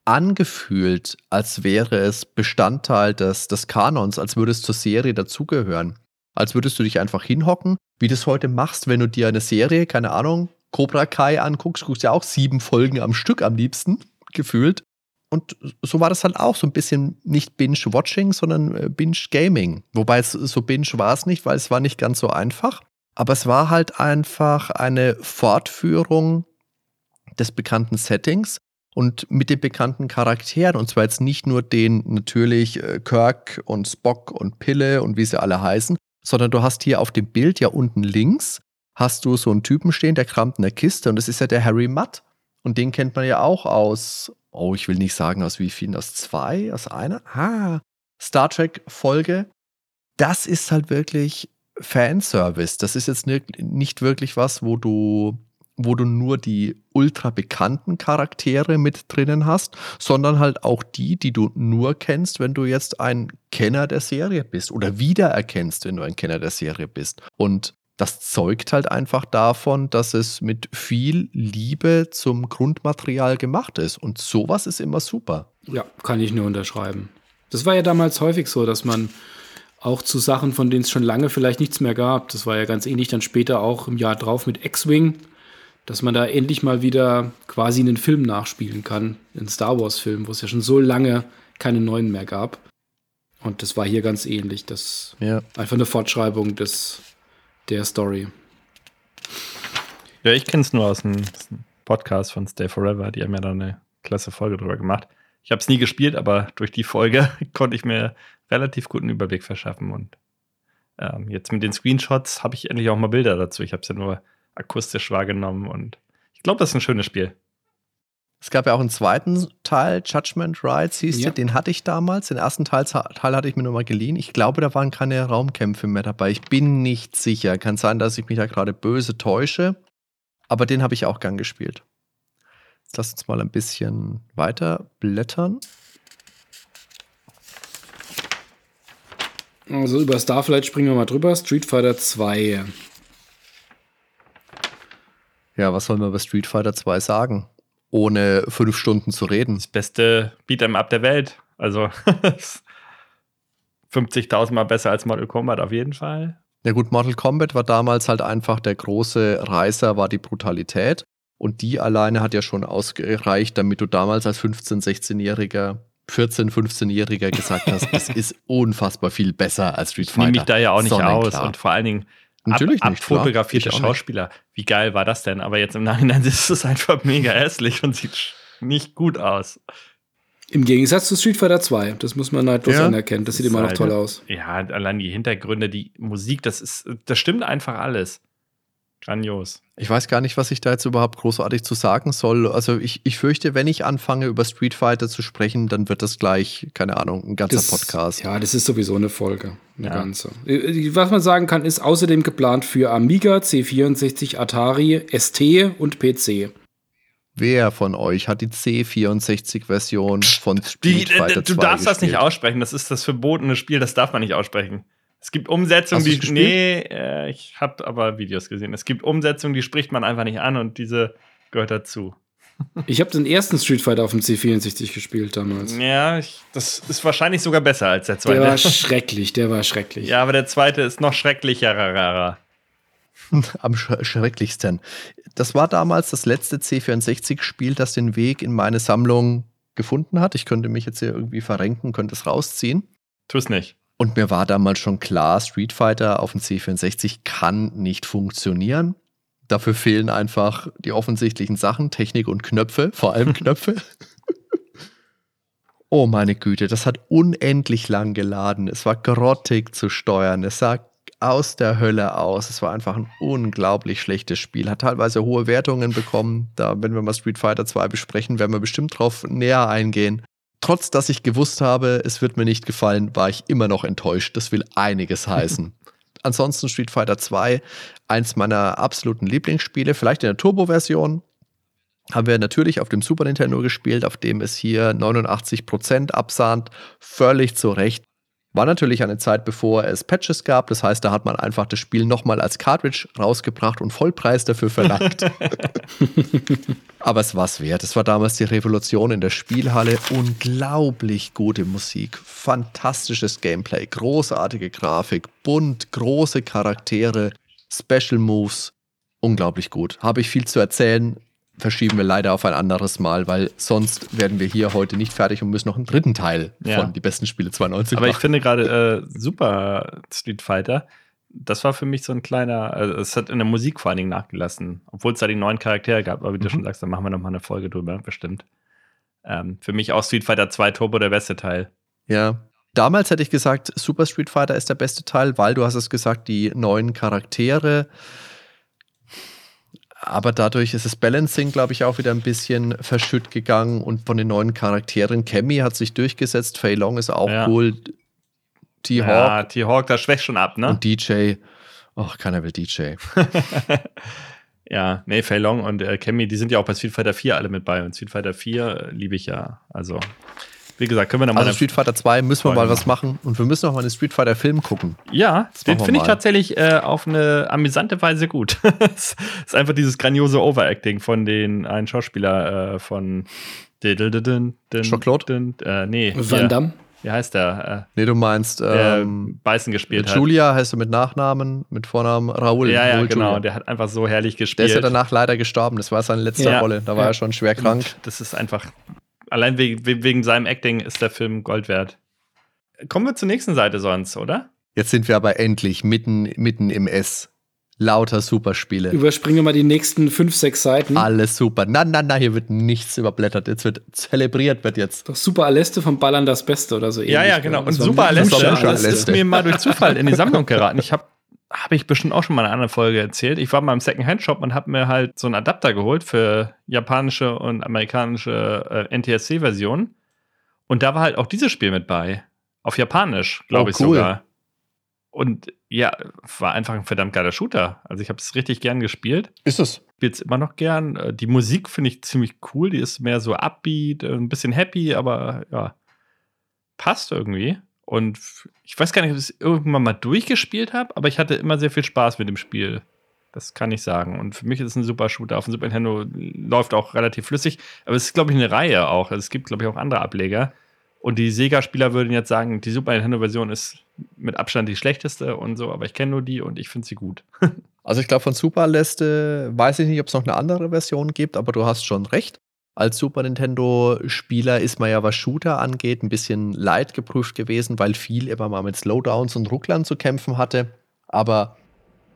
angefühlt, als wäre es Bestandteil des, des Kanons, als würde es zur Serie dazugehören. Als würdest du dich einfach hinhocken, wie du es heute machst, wenn du dir eine Serie, keine Ahnung, Cobra Kai anguckst, guckst ja auch sieben Folgen am Stück am liebsten, gefühlt. Und so war das halt auch so ein bisschen nicht Binge-Watching, sondern äh, Binge-Gaming. Wobei es so Binge war es nicht, weil es war nicht ganz so einfach. Aber es war halt einfach eine Fortführung des bekannten Settings und mit den bekannten Charakteren. Und zwar jetzt nicht nur den natürlich äh, Kirk und Spock und Pille und wie sie alle heißen, sondern du hast hier auf dem Bild ja unten links hast du so einen Typen stehen, der kramt in der Kiste und das ist ja der Harry Mudd. Und den kennt man ja auch aus, oh, ich will nicht sagen aus wie vielen, aus zwei, aus einer? Ah, Star Trek Folge. Das ist halt wirklich Fanservice. Das ist jetzt nicht wirklich was, wo du wo du nur die ultra bekannten Charaktere mit drinnen hast, sondern halt auch die, die du nur kennst, wenn du jetzt ein Kenner der Serie bist oder wiedererkennst, wenn du ein Kenner der Serie bist. Und das zeugt halt einfach davon, dass es mit viel Liebe zum Grundmaterial gemacht ist. Und sowas ist immer super. Ja, kann ich nur unterschreiben. Das war ja damals häufig so, dass man auch zu Sachen, von denen es schon lange vielleicht nichts mehr gab, das war ja ganz ähnlich dann später auch im Jahr drauf mit X-Wing, dass man da endlich mal wieder quasi einen Film nachspielen kann, einen Star Wars-Film, wo es ja schon so lange keine neuen mehr gab. Und das war hier ganz ähnlich. Das ja. einfach eine Fortschreibung des, der Story. Ja, ich kenne es nur aus dem Podcast von Stay Forever. Die haben ja da eine klasse Folge drüber gemacht. Ich habe es nie gespielt, aber durch die Folge konnte ich mir relativ guten Überblick verschaffen. Und ähm, jetzt mit den Screenshots habe ich endlich auch mal Bilder dazu. Ich habe es ja nur akustisch wahrgenommen und ich glaube, das ist ein schönes Spiel. Es gab ja auch einen zweiten Teil, Judgment Rights hieß ja. der, den hatte ich damals. Den ersten Teil, Teil hatte ich mir nur mal geliehen. Ich glaube, da waren keine Raumkämpfe mehr dabei. Ich bin nicht sicher. Kann sein, dass ich mich da gerade böse täusche. Aber den habe ich auch gern gespielt. Jetzt lass uns mal ein bisschen weiter blättern. Also über Starflight springen wir mal drüber. Street Fighter 2. Ja, was soll man über Street Fighter 2 sagen? Ohne fünf Stunden zu reden. Das beste Beat'em Up der Welt. Also 50.000 Mal besser als Mortal Kombat auf jeden Fall. Ja gut, Mortal Kombat war damals halt einfach der große Reißer, war die Brutalität. Und die alleine hat ja schon ausgereicht, damit du damals als 15-, 16-Jähriger 14-, 15-Jähriger gesagt hast, es ist unfassbar viel besser als Street Fighter. Nehme ich da ja auch nicht Sonnenklar. aus. Und vor allen Dingen, Natürlich ab, nicht. Abfotografierte Schauspieler. Wie geil war das denn? Aber jetzt im Nachhinein ist es einfach mega hässlich und sieht nicht gut aus. Im Gegensatz zu Street Fighter 2, das muss man neidlos ja. anerkennen. Das sieht immer noch toll aus. Ja, allein die Hintergründe, die Musik, das ist, das stimmt einfach alles. Grandios. Ich weiß gar nicht, was ich da jetzt überhaupt großartig zu sagen soll. Also ich, ich fürchte, wenn ich anfange, über Street Fighter zu sprechen, dann wird das gleich, keine Ahnung, ein ganzer das, Podcast. Ja, das ist sowieso eine Folge. Eine ja. ganze. Was man sagen kann, ist außerdem geplant für Amiga, C64, Atari, ST und PC. Wer von euch hat die C64-Version von Street die, Fighter 2 Du darfst gespielt? das nicht aussprechen. Das ist das verbotene Spiel. Das darf man nicht aussprechen. Es gibt Umsetzungen, die. Nee, äh, ich habe aber Videos gesehen. Es gibt Umsetzungen, die spricht man einfach nicht an und diese gehört dazu. Ich habe den ersten Street Fighter auf dem C64 gespielt damals. Ja, ich, das ist wahrscheinlich sogar besser als der zweite. Der war schrecklich, der war schrecklich. Ja, aber der zweite ist noch schrecklicher. Am sch schrecklichsten. Das war damals das letzte C64-Spiel, das den Weg in meine Sammlung gefunden hat. Ich könnte mich jetzt hier irgendwie verrenken, könnte es rausziehen. Tu es nicht. Und mir war damals schon klar, Street Fighter auf dem C64 kann nicht funktionieren. Dafür fehlen einfach die offensichtlichen Sachen, Technik und Knöpfe, vor allem Knöpfe. oh meine Güte, das hat unendlich lang geladen. Es war grottig zu steuern. Es sah aus der Hölle aus. Es war einfach ein unglaublich schlechtes Spiel. Hat teilweise hohe Wertungen bekommen. Da, wenn wir mal Street Fighter 2 besprechen, werden wir bestimmt drauf näher eingehen trotz dass ich gewusst habe, es wird mir nicht gefallen, war ich immer noch enttäuscht. Das will einiges heißen. Ansonsten Street Fighter 2, eins meiner absoluten Lieblingsspiele, vielleicht in der Turbo-Version. Haben wir natürlich auf dem Super Nintendo gespielt, auf dem es hier 89% absahnt. Völlig zu Recht. War natürlich eine Zeit, bevor es Patches gab. Das heißt, da hat man einfach das Spiel nochmal als Cartridge rausgebracht und Vollpreis dafür verlangt. Aber es war es wert. Es war damals die Revolution in der Spielhalle. Unglaublich gute Musik, fantastisches Gameplay, großartige Grafik, bunt, große Charaktere, Special Moves. Unglaublich gut. Habe ich viel zu erzählen verschieben wir leider auf ein anderes Mal, weil sonst werden wir hier heute nicht fertig und müssen noch einen dritten Teil ja. von die besten Spiele 92 Aber machen. ich finde gerade äh, Super Street Fighter, das war für mich so ein kleiner, also es hat in der Musik vor allen Dingen nachgelassen, obwohl es da die neuen Charaktere gab, aber wie mhm. du schon sagst, da machen wir noch mal eine Folge drüber, bestimmt. Ähm, für mich auch Street Fighter 2 Turbo der beste Teil. Ja. Damals hätte ich gesagt, Super Street Fighter ist der beste Teil, weil du hast es gesagt, die neuen Charaktere aber dadurch ist das Balancing, glaube ich, auch wieder ein bisschen verschütt gegangen und von den neuen Charakteren. Cammy hat sich durchgesetzt, Fei Long ist auch ja. cool. T-Hawk. Ja, T-Hawk, da schwächt schon ab, ne? Und DJ. Ach, keiner will DJ. ja, nee, Fei Long und äh, Cammy, die sind ja auch bei Street Fighter 4 alle mit bei. Und Street Fighter 4 äh, liebe ich ja. Also, wie gesagt, können wir noch mal. Also Street Fighter 2 müssen wir mal was machen und wir müssen noch mal einen Street Fighter Film gucken. Ja, den finde ich tatsächlich äh, auf eine amüsante Weise gut. Es ist einfach dieses grandiose Overacting von den einen Schauspieler äh, von Jean-Claude? Äh, nee. Van Damme? Wie heißt der? Äh, nee, du meinst ähm, Beißen gespielt hat. Julia heißt er mit Nachnamen, mit Vornamen Raoul. Ja, ja, Raoul genau. Julia. Der hat einfach so herrlich gespielt. Der ist ja danach leider gestorben. Das war seine letzte ja. Rolle. Da war ja. er schon schwer krank. Und das ist einfach allein wegen, wegen seinem Acting ist der Film Gold wert. Kommen wir zur nächsten Seite sonst, oder? Jetzt sind wir aber endlich mitten, mitten im S. Lauter Superspiele. Überspringe mal die nächsten fünf, sechs Seiten. Alles super. Na, na, na, hier wird nichts überblättert. Jetzt wird zelebriert, wird jetzt. Doch Super Aleste von Ballern das Beste oder so ähnlich. Ja, ja, genau. Und Super Aleste, das ist mir mal durch Zufall in die Sammlung geraten. Ich habe habe ich bestimmt auch schon mal in einer anderen Folge erzählt. Ich war mal im Second-Hand-Shop und habe mir halt so einen Adapter geholt für japanische und amerikanische äh, NTSC-Versionen. Und da war halt auch dieses Spiel mit bei. Auf Japanisch, glaube oh, ich cool. sogar. Und ja, war einfach ein verdammt geiler Shooter. Also ich habe es richtig gern gespielt. Ist es? Spielt es immer noch gern. Äh, die Musik finde ich ziemlich cool. Die ist mehr so upbeat, äh, ein bisschen happy, aber ja, passt irgendwie. Und ich weiß gar nicht, ob ich es irgendwann mal durchgespielt habe, aber ich hatte immer sehr viel Spaß mit dem Spiel. Das kann ich sagen. Und für mich ist es ein super Shooter. Auf dem Super Nintendo läuft auch relativ flüssig. Aber es ist, glaube ich, eine Reihe auch. Also es gibt, glaube ich, auch andere Ableger. Und die Sega-Spieler würden jetzt sagen, die Super Nintendo-Version ist mit Abstand die schlechteste und so. Aber ich kenne nur die und ich finde sie gut. also ich glaube, von Super Leste weiß ich nicht, ob es noch eine andere Version gibt, aber du hast schon recht. Als Super Nintendo-Spieler ist man ja, was Shooter angeht, ein bisschen leidgeprüft gewesen, weil viel immer mal mit Slowdowns und Rucklern zu kämpfen hatte. Aber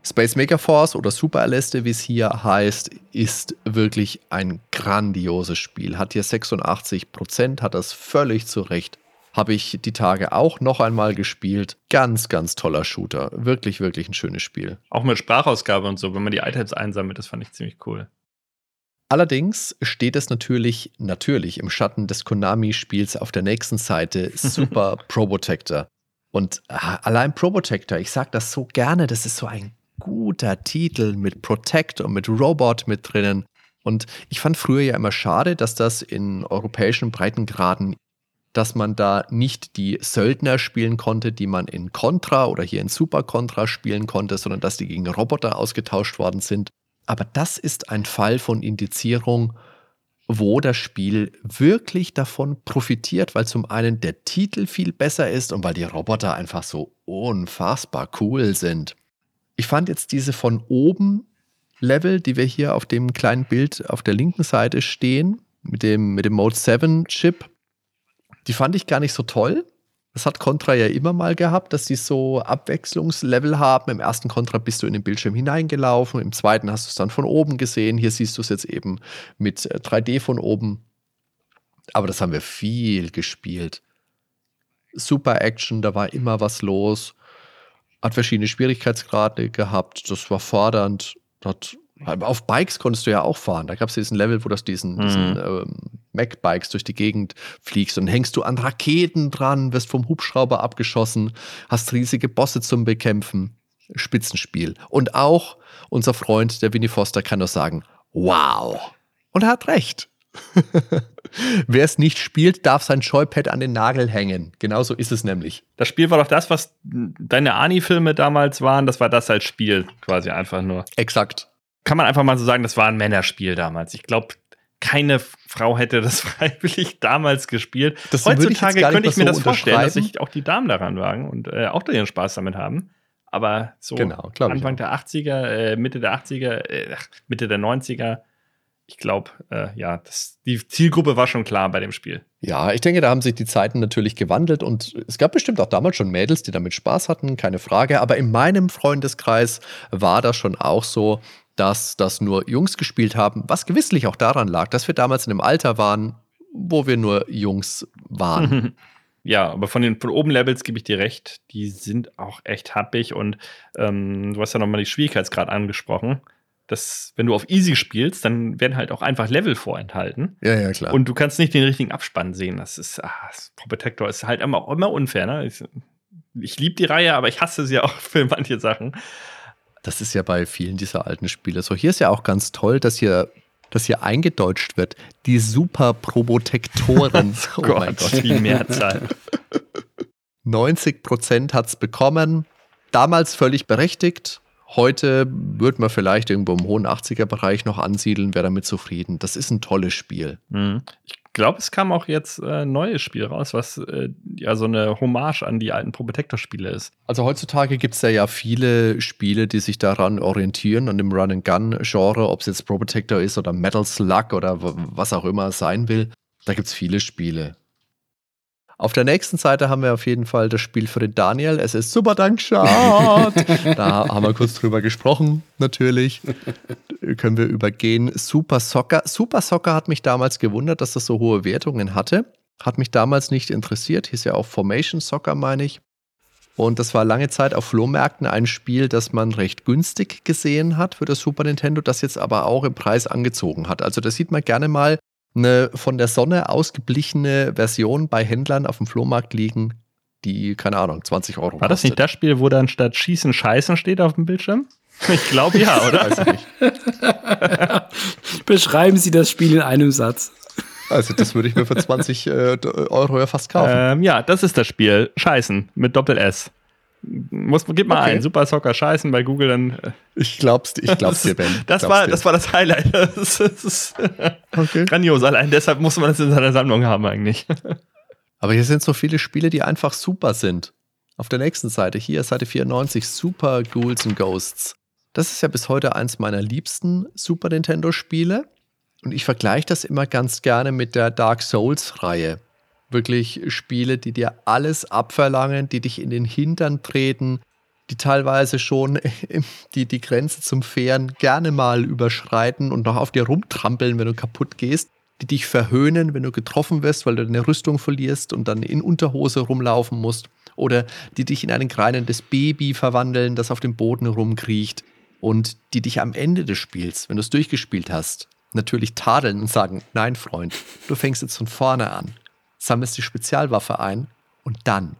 Space Mega Force oder Super Aleste, wie es hier heißt, ist wirklich ein grandioses Spiel. Hat hier 86 Prozent, hat das völlig zurecht. Habe ich die Tage auch noch einmal gespielt. Ganz, ganz toller Shooter. Wirklich, wirklich ein schönes Spiel. Auch mit Sprachausgabe und so, wenn man die Items einsammelt, das fand ich ziemlich cool. Allerdings steht es natürlich, natürlich im Schatten des Konami-Spiels auf der nächsten Seite Super Probotector. Und äh, allein Probotector, ich sage das so gerne, das ist so ein guter Titel mit Protect und mit Robot mit drinnen. Und ich fand früher ja immer schade, dass das in europäischen Breitengraden, dass man da nicht die Söldner spielen konnte, die man in Contra oder hier in Super Contra spielen konnte, sondern dass die gegen Roboter ausgetauscht worden sind. Aber das ist ein Fall von Indizierung, wo das Spiel wirklich davon profitiert, weil zum einen der Titel viel besser ist und weil die Roboter einfach so unfassbar cool sind. Ich fand jetzt diese von oben Level, die wir hier auf dem kleinen Bild auf der linken Seite stehen, mit dem, mit dem Mode 7 Chip, die fand ich gar nicht so toll. Das hat Contra ja immer mal gehabt, dass sie so Abwechslungslevel haben. Im ersten Contra bist du in den Bildschirm hineingelaufen, im zweiten hast du es dann von oben gesehen. Hier siehst du es jetzt eben mit 3D äh, von oben. Aber das haben wir viel gespielt. Super Action, da war immer was los. Hat verschiedene Schwierigkeitsgrade gehabt. Das war fordernd. Hat auf Bikes konntest du ja auch fahren. Da gab es diesen Level, wo du diesen, mhm. diesen ähm, Mac-Bikes durch die Gegend fliegst und hängst du an Raketen dran, wirst vom Hubschrauber abgeschossen, hast riesige Bosse zum Bekämpfen. Spitzenspiel. Und auch unser Freund, der Winnie Foster, kann nur sagen, wow. Und er hat recht. Wer es nicht spielt, darf sein Joypad an den Nagel hängen. Genauso ist es nämlich. Das Spiel war doch das, was deine Ani-Filme damals waren. Das war das als Spiel quasi einfach nur. Exakt. Kann man einfach mal so sagen, das war ein Männerspiel damals. Ich glaube, keine Frau hätte das freiwillig damals gespielt. Das ich Heutzutage nicht könnte ich mir so das vorstellen, dass sich auch die Damen daran wagen und äh, auch ihren Spaß damit haben. Aber so Genau, ich Anfang der 80er, äh, Mitte der 80er, äh, Mitte der 90er, ich glaube, äh, ja, das, die Zielgruppe war schon klar bei dem Spiel. Ja, ich denke, da haben sich die Zeiten natürlich gewandelt und es gab bestimmt auch damals schon Mädels, die damit Spaß hatten, keine Frage. Aber in meinem Freundeskreis war das schon auch so, dass das nur Jungs gespielt haben, was gewisslich auch daran lag, dass wir damals in einem Alter waren, wo wir nur Jungs waren. Ja, aber von den von oben Levels gebe ich dir recht, die sind auch echt happig und ähm, du hast ja nochmal die Schwierigkeitsgrad angesprochen. Dass, wenn du auf Easy spielst, dann werden halt auch einfach Level vorenthalten. Ja, ja, klar. Und du kannst nicht den richtigen Abspann sehen. Das ist, ah, das Protector ist halt immer, immer unfair. Ne? Ich, ich liebe die Reihe, aber ich hasse sie auch für manche Sachen. Das ist ja bei vielen dieser alten Spiele so. Hier ist ja auch ganz toll, dass hier, dass hier eingedeutscht wird. Die Super Probotektoren. oh mein Gott. die Mehrzahl. 90 Prozent hat es bekommen. Damals völlig berechtigt. Heute würde man vielleicht irgendwo im hohen 80er-Bereich noch ansiedeln, wäre damit zufrieden. Das ist ein tolles Spiel. Mhm. Ich glaube, es kam auch jetzt äh, ein neues Spiel raus, was äh, ja so eine Hommage an die alten Probotector-Spiele ist. Also heutzutage gibt es ja, ja viele Spiele, die sich daran orientieren, an dem Run-and-Gun-Genre, ob es jetzt Probotector ist oder Metal Slug oder was auch immer es sein will. Da gibt es viele Spiele. Auf der nächsten Seite haben wir auf jeden Fall das Spiel für den Daniel. Es ist Super Dankschat. da haben wir kurz drüber gesprochen, natürlich. Können wir übergehen. Super Soccer. Super Soccer hat mich damals gewundert, dass das so hohe Wertungen hatte. Hat mich damals nicht interessiert. Hieß ja auch Formation Soccer, meine ich. Und das war lange Zeit auf Flohmärkten ein Spiel, das man recht günstig gesehen hat für das Super Nintendo, das jetzt aber auch im Preis angezogen hat. Also da sieht man gerne mal eine von der Sonne ausgeblichene Version bei Händlern auf dem Flohmarkt liegen, die, keine Ahnung, 20 Euro War das nicht das Spiel, wo dann statt Schießen Scheißen steht auf dem Bildschirm? Ich glaube ja, oder? Weiß ich nicht. Beschreiben Sie das Spiel in einem Satz. Also das würde ich mir für 20 äh, Euro ja fast kaufen. ähm, ja, das ist das Spiel. Scheißen mit Doppel S. Muss, gib mal Okay. ein. Super Soccer Scheißen bei Google, dann. äh, ich glaub's, ich glaub's dir, Ben. Das Glaub's war, dir. das war das Highlight. Das ist, das ist okay. grandios. Allein deshalb muss man das in seiner Sammlung haben, eigentlich. Aber hier sind so viele Spiele, die einfach super sind. Auf der nächsten Seite, hier Seite 94, Super Ghouls and Ghosts. Das ist ja bis heute eins meiner liebsten Super Nintendo-Spiele. Und ich vergleiche das immer ganz gerne mit der Dark Souls-Reihe. Wirklich Spiele, die dir alles abverlangen, die dich in den Hintern treten, die teilweise schon die, die Grenze zum Fairen gerne mal überschreiten und noch auf dir rumtrampeln, wenn du kaputt gehst, die dich verhöhnen, wenn du getroffen wirst, weil du deine Rüstung verlierst und dann in Unterhose rumlaufen musst, oder die dich in ein greinendes Baby verwandeln, das auf dem Boden rumkriecht und die dich am Ende des Spiels, wenn du es durchgespielt hast, natürlich tadeln und sagen, nein Freund, du fängst jetzt von vorne an, sammelst die Spezialwaffe ein und dann,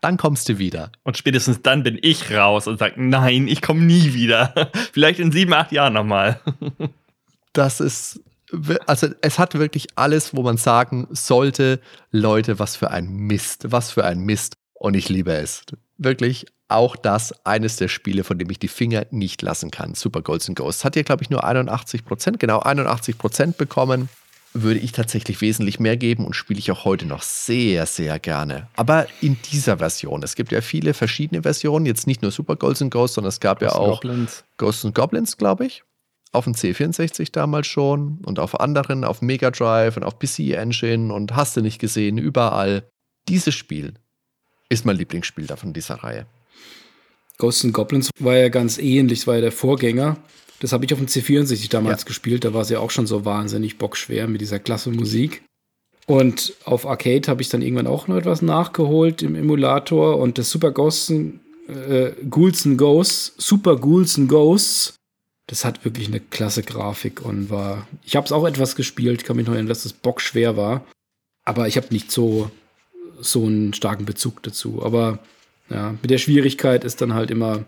dann kommst du wieder. Und spätestens dann bin ich raus und sage, nein, ich komme nie wieder. Vielleicht in sieben, acht Jahren nochmal. Das ist, also es hat wirklich alles, wo man sagen sollte, Leute, was für ein Mist, was für ein Mist. Und ich liebe es. Wirklich auch das eines der Spiele, von dem ich die Finger nicht lassen kann. Super Golds and Ghosts. Hat hier, glaube ich, nur 81 Prozent, genau 81 Prozent bekommen. Würde ich tatsächlich wesentlich mehr geben und spiele ich auch heute noch sehr, sehr gerne. Aber in dieser Version. Es gibt ja viele verschiedene Versionen. Jetzt nicht nur Super Golds and Ghosts, sondern es gab ja auch Goblins. Ghosts and Goblins, glaube ich. Auf dem C64 damals schon und auf anderen, auf Mega Drive und auf PC Engine und hast du nicht gesehen, überall. Dieses Spiel ist mein Lieblingsspiel da von dieser Reihe. Ghosts and Goblins war ja ganz ähnlich, war ja der Vorgänger. Das habe ich auf dem C64 damals Ja. gespielt, da war es ja auch schon so wahnsinnig bockschwer mit dieser klasse Musik. Und auf Arcade habe ich dann irgendwann auch noch etwas nachgeholt im Emulator und das Super Ghosts äh, Ghouls and Ghosts, Super Ghouls and Ghosts, das hat wirklich eine klasse Grafik und war. Ich habe es auch etwas gespielt, kann mich noch erinnern, dass es bockschwer war. Aber ich habe nicht so, so einen starken Bezug dazu. Aber ja, mit der Schwierigkeit ist dann halt immer,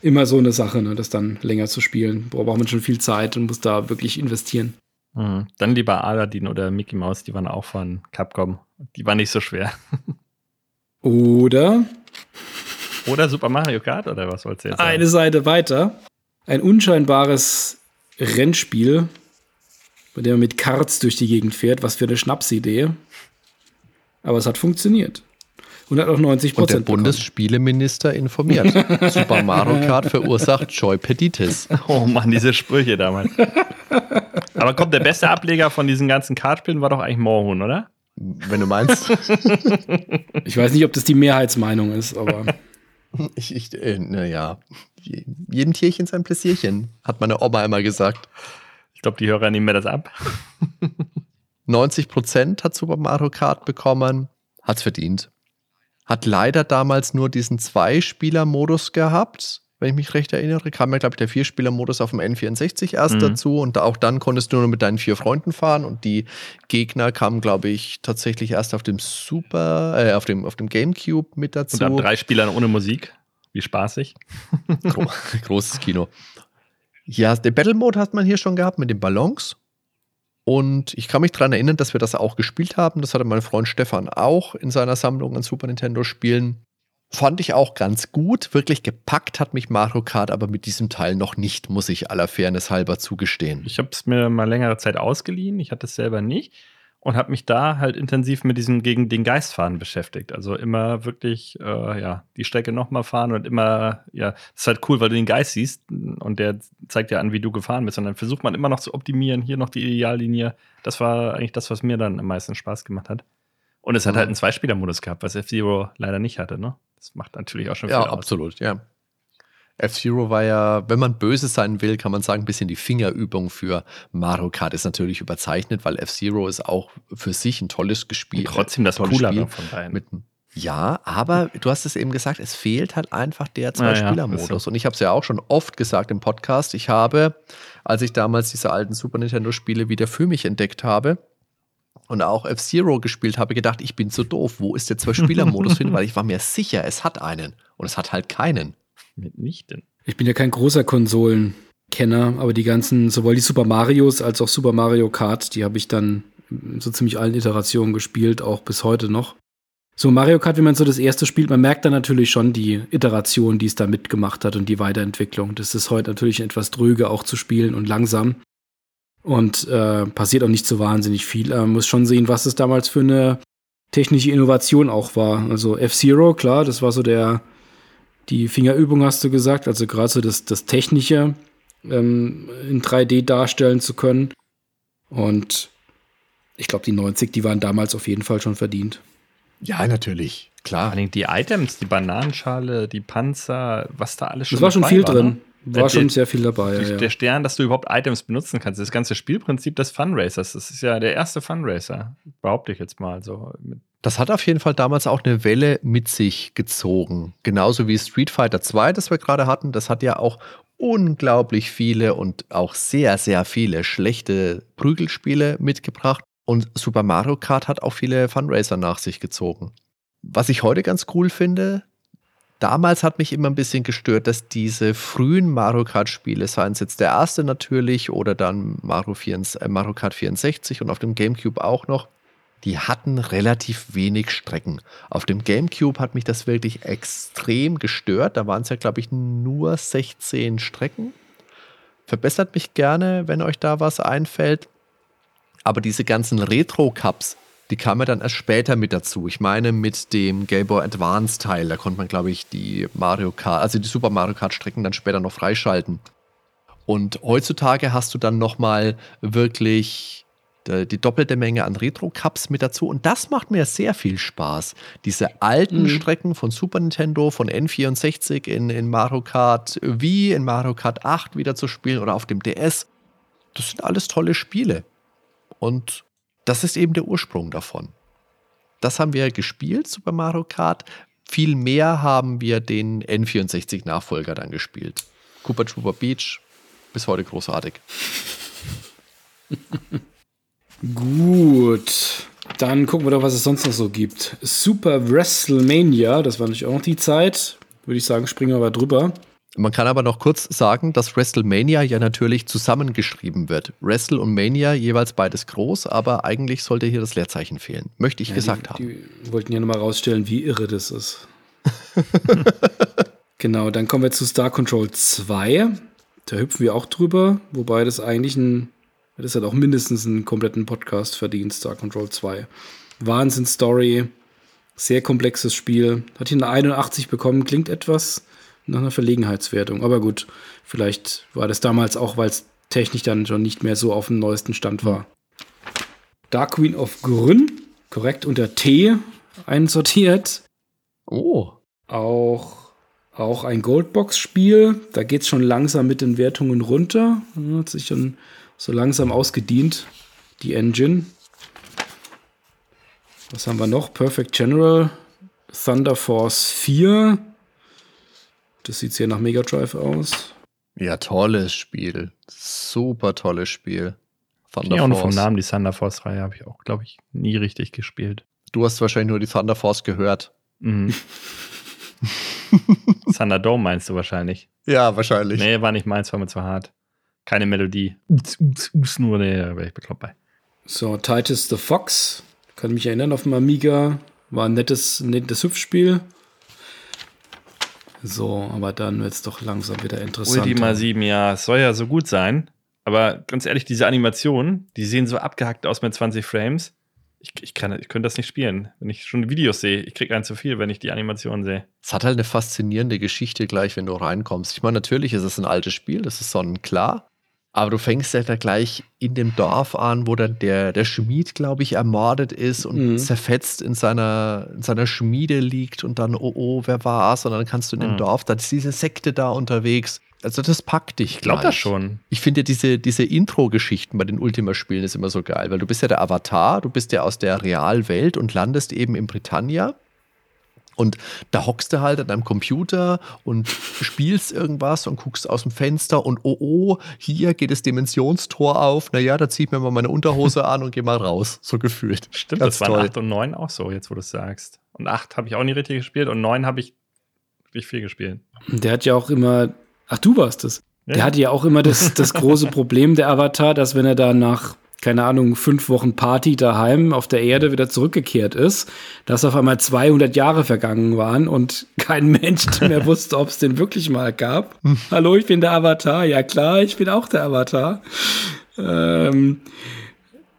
immer so eine Sache, ne, das dann länger zu spielen. Da braucht man schon viel Zeit und muss da wirklich investieren. Mhm. Dann lieber Aladdin oder Mickey Mouse, die waren auch von Capcom. Die waren nicht so schwer. Oder oder Super Mario Kart oder was wolltest du jetzt sagen? Eine Seite weiter. Ein unscheinbares Rennspiel, bei dem man mit Karts durch die Gegend fährt. Was für eine Schnapsidee. Aber es hat funktioniert. Und hat auch 90 Prozent. Und der Bundesspieleminister informiert. Super Mario Kart verursacht Joy Peditis. Oh Mann, diese Sprüche damals. Aber kommt der beste Ableger von diesen ganzen Kartspielen war doch eigentlich Moorhuhn, oder? Wenn du meinst. ich weiß nicht, ob das die Mehrheitsmeinung ist, aber. Ich, ich äh, naja, jedem Tierchen sein Pläsierchen, hat meine Oma immer gesagt. Ich glaube, die Hörer nehmen mir das ab. 90 Prozent hat Super Mario Kart bekommen, hat's verdient. Hat leider damals nur diesen Zwei-Spieler-Modus gehabt wenn ich mich recht erinnere, kam ja, glaube ich, der Vierspieler-Modus auf dem N64 erst mhm. dazu und auch dann konntest du nur mit deinen vier Freunden fahren und die Gegner kamen, glaube ich, tatsächlich erst auf dem Super, äh, auf dem, auf dem Gamecube mit dazu. Und ab drei Spielern ohne Musik. Wie spaßig. Gro großes Kino. Ja, der Battle Mode hat man hier schon gehabt mit den Ballons. Und ich kann mich daran erinnern, dass wir das auch gespielt haben. Das hatte mein Freund Stefan auch in seiner Sammlung an Super Nintendo-Spielen. Fand ich auch ganz gut. Wirklich gepackt hat mich Mario Kart aber mit diesem Teil noch nicht, muss ich aller Fairness halber zugestehen. Ich habe es mir mal längere Zeit ausgeliehen. Ich hatte es selber nicht und habe mich da halt intensiv mit diesem gegen den Geist fahren beschäftigt. Also immer wirklich äh, ja die Strecke nochmal fahren und immer ja das ist halt cool, weil du den Geist siehst und der zeigt dir an, wie du gefahren bist. Und dann versucht man immer noch zu optimieren. Hier noch die Ideallinie. Das war eigentlich das, was mir dann am meisten Spaß gemacht hat. Und es hat halt einen Zweispieler-Modus gehabt, was F-Zero leider nicht hatte, ne? Das macht natürlich auch schon viel Ja, aus. absolut, ja. F-Zero war ja, wenn man böse sein will, kann man sagen, ein bisschen die Fingerübung für Mario Kart ist natürlich überzeichnet, weil F-Zero ist auch für sich ein tolles Spiel. Und trotzdem das coolere Spiel von beiden. Mit, ja, aber du hast es eben gesagt, es fehlt halt einfach der Zwei-Spieler-Modus. Ja, ja, Und ich habe es ja auch schon oft gesagt im Podcast. Ich habe, als ich damals diese alten Super Nintendo-Spiele wieder für mich entdeckt habe, und auch F-Zero gespielt habe, gedacht, ich bin zu doof. Wo ist der Zwei-Spieler-Modus hin? Weil ich war mir sicher, es hat einen. Und es hat halt keinen. Mitnichten. Ich bin ja kein großer Konsolenkenner, aber die ganzen, sowohl die Super Marios als auch Super Mario Kart, die habe ich dann so ziemlich allen Iterationen gespielt, auch bis heute noch. So Mario Kart, wenn man so das erste spielt, man merkt dann natürlich schon die Iteration, die es da mitgemacht hat und die Weiterentwicklung. Das ist heute natürlich etwas dröge auch zu spielen und langsam. Und äh, passiert auch nicht so wahnsinnig viel. Man muss schon sehen, was es damals für eine technische Innovation auch war. Also F-Zero, klar, das war so der, die Fingerübung, hast du gesagt. Also gerade so das, das Technische ähm, in 3D darstellen zu können. Und ich glaube, die 90, die waren damals auf jeden Fall schon verdient. Ja, natürlich. Klar. Vor allem die Items, die Bananenschale, die Panzer, was da alles schon Das war schon viel war, drin. Ne? War schon sehr viel dabei. Der, ja. der Stern, dass du überhaupt Items benutzen kannst. Das ganze Spielprinzip des Funracers. Das ist ja der erste Funracer. Behaupte ich jetzt mal so. Das hat auf jeden Fall damals auch eine Welle mit sich gezogen. Genauso wie Street Fighter 2, das wir gerade hatten. Das hat ja auch unglaublich viele und auch sehr, sehr viele schlechte Prügelspiele mitgebracht. Und Super Mario Kart hat auch viele Funracer nach sich gezogen. Was ich heute ganz cool finde, Damals hat mich immer ein bisschen gestört, dass diese frühen Mario Kart-Spiele, seien es jetzt der erste natürlich oder dann Mario, 4, äh, Mario Kart 64 und auf dem GameCube auch noch, die hatten relativ wenig Strecken. Auf dem GameCube hat mich das wirklich extrem gestört. Da waren es ja, glaube ich, nur 16 Strecken. Verbessert mich gerne, wenn euch da was einfällt. Aber diese ganzen Retro-Cups, die kam ja dann erst später mit dazu. Ich meine, mit dem Game Boy Advance Teil, da konnte man, glaube ich, die Mario Kart, also die Super Mario Kart Strecken dann später noch freischalten. Und heutzutage hast du dann nochmal wirklich die doppelte Menge an Retro-Cups mit dazu. Und das macht mir sehr viel Spaß. Diese alten mhm. Strecken von Super Nintendo, von N64 in, in Mario Kart Wii, in Mario Kart 8 wieder zu spielen oder auf dem DS. Das sind alles tolle Spiele. Und das ist eben der Ursprung davon. Das haben wir gespielt, Super Mario Kart. Viel mehr haben wir den N64-Nachfolger dann gespielt. Cooper Trooper Beach, bis heute großartig. Gut. Dann gucken wir doch, was es sonst noch so gibt. Super WrestleMania, das war natürlich auch noch die Zeit. Würde ich sagen, springen wir aber drüber. Man kann aber noch kurz sagen, dass WrestleMania ja natürlich zusammengeschrieben wird. Wrestle und Mania jeweils beides groß, aber eigentlich sollte hier das Leerzeichen fehlen. Möchte ich ja, gesagt die, haben. Die wollten ja nochmal rausstellen, wie irre das ist. genau, dann kommen wir zu Star Control 2. Da hüpfen wir auch drüber, wobei das eigentlich ein, das hat auch mindestens einen kompletten Podcast verdient, Star Control 2. Wahnsinn-Story, sehr komplexes Spiel. Hat hier eine 81 bekommen, klingt etwas nach einer Verlegenheitswertung. Aber gut, vielleicht war das damals auch, weil es technisch dann schon nicht mehr so auf dem neuesten Stand war. Dark Queen of Grün, korrekt unter T einsortiert. Oh. Auch, auch ein Goldbox-Spiel. Da geht es schon langsam mit den Wertungen runter. Hat sich schon so langsam ausgedient, die Engine. Was haben wir noch? Perfect General, Thunder Force 4. Das sieht sehr nach Mega Drive aus. Ja, tolles Spiel. Super tolles Spiel. Thunder ja, und vom Namen die Thunder Force-Reihe habe ich auch, glaube ich, nie richtig gespielt. Du hast wahrscheinlich nur die Thunder Force gehört. Mhm. Thunderdome meinst du wahrscheinlich. Ja, wahrscheinlich. Nee, war nicht meins, war mir zu hart. Keine Melodie. Uts, uts, uts, nur, nee, da wäre ich bekloppt bei. So, Titus the Fox. Kann mich erinnern auf dem Amiga. War ein nettes, nettes Hüpfspiel. So, aber dann wird es doch langsam wieder interessant. Ultima 7, ja, es soll ja so gut sein. Aber ganz ehrlich, diese Animationen, die sehen so abgehackt aus mit 20 Frames. Ich, ich, kann, ich könnte das nicht spielen, wenn ich schon Videos sehe. Ich kriege einen zu viel, wenn ich die Animationen sehe. Es hat halt eine faszinierende Geschichte gleich, wenn du reinkommst. Ich meine, natürlich ist es ein altes Spiel, das ist sonnenklar. Aber du fängst ja da gleich in dem Dorf an, wo dann der, der Schmied, glaube ich, ermordet ist und mhm. zerfetzt in seiner, in seiner Schmiede liegt und dann, oh, oh, wer war's? Und dann kannst du in dem mhm. Dorf, da ist diese Sekte da unterwegs. Also das packt dich. Ich glaube das schon. Ich finde diese, diese Intro-Geschichten bei den Ultima-Spielen ist immer so geil, weil du bist ja der Avatar, du bist ja aus der Realwelt und landest eben in Britannia und da hockst du halt an deinem Computer und spielst irgendwas und guckst aus dem Fenster und oh oh, hier geht das Dimensionstor auf. Naja, da zieht mir mal meine Unterhose an und geh mal raus. So gefühlt. Stimmt, Ganz das waren 8 und 9 auch so, jetzt wo du es sagst. Und 8 habe ich auch nie richtig gespielt und 9 habe ich richtig viel gespielt. Der hat ja auch immer, ach du warst es. Ja. Der hatte ja auch immer das, das große Problem, der Avatar, dass wenn er da nach keine Ahnung, fünf Wochen Party daheim auf der Erde wieder zurückgekehrt ist, dass auf einmal 200 Jahre vergangen waren und kein Mensch mehr wusste, ob es den wirklich mal gab. Hallo, ich bin der Avatar. Ja klar, ich bin auch der Avatar. Ähm,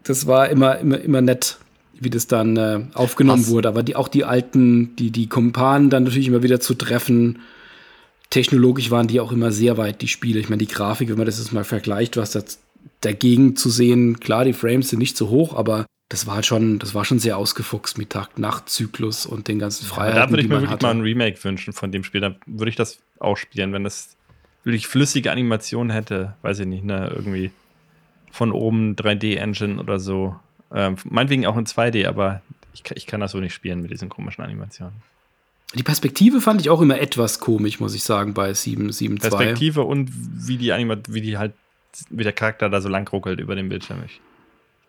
das war immer, immer, immer nett, wie das dann äh, aufgenommen Was? wurde. Aber die, auch die alten, die, die Kumpanen dann natürlich immer wieder zu treffen. Technologisch waren die auch immer sehr weit, die Spiele. Ich meine, die Grafik, wenn man das jetzt mal vergleicht, was das dagegen zu sehen, klar, die Frames sind nicht so hoch, aber das war schon, das war schon sehr ausgefuchst mit Tag-Nacht-Zyklus und den ganzen Freiheiten. Ja, da würde ich mir wirklich hatte. mal ein Remake wünschen von dem Spiel. Da würde ich das auch spielen, wenn das wirklich flüssige Animation hätte, weiß ich nicht, ne, irgendwie von oben 3D-Engine oder so. Ähm, meinetwegen auch in 2D, aber ich, ich kann das so nicht spielen mit diesen komischen Animationen. Die Perspektive fand ich auch immer etwas komisch, muss ich sagen, bei 7.7.2. Perspektive und wie die Anima wie die halt wie der Charakter da so lang ruckelt über dem Bildschirm. Ich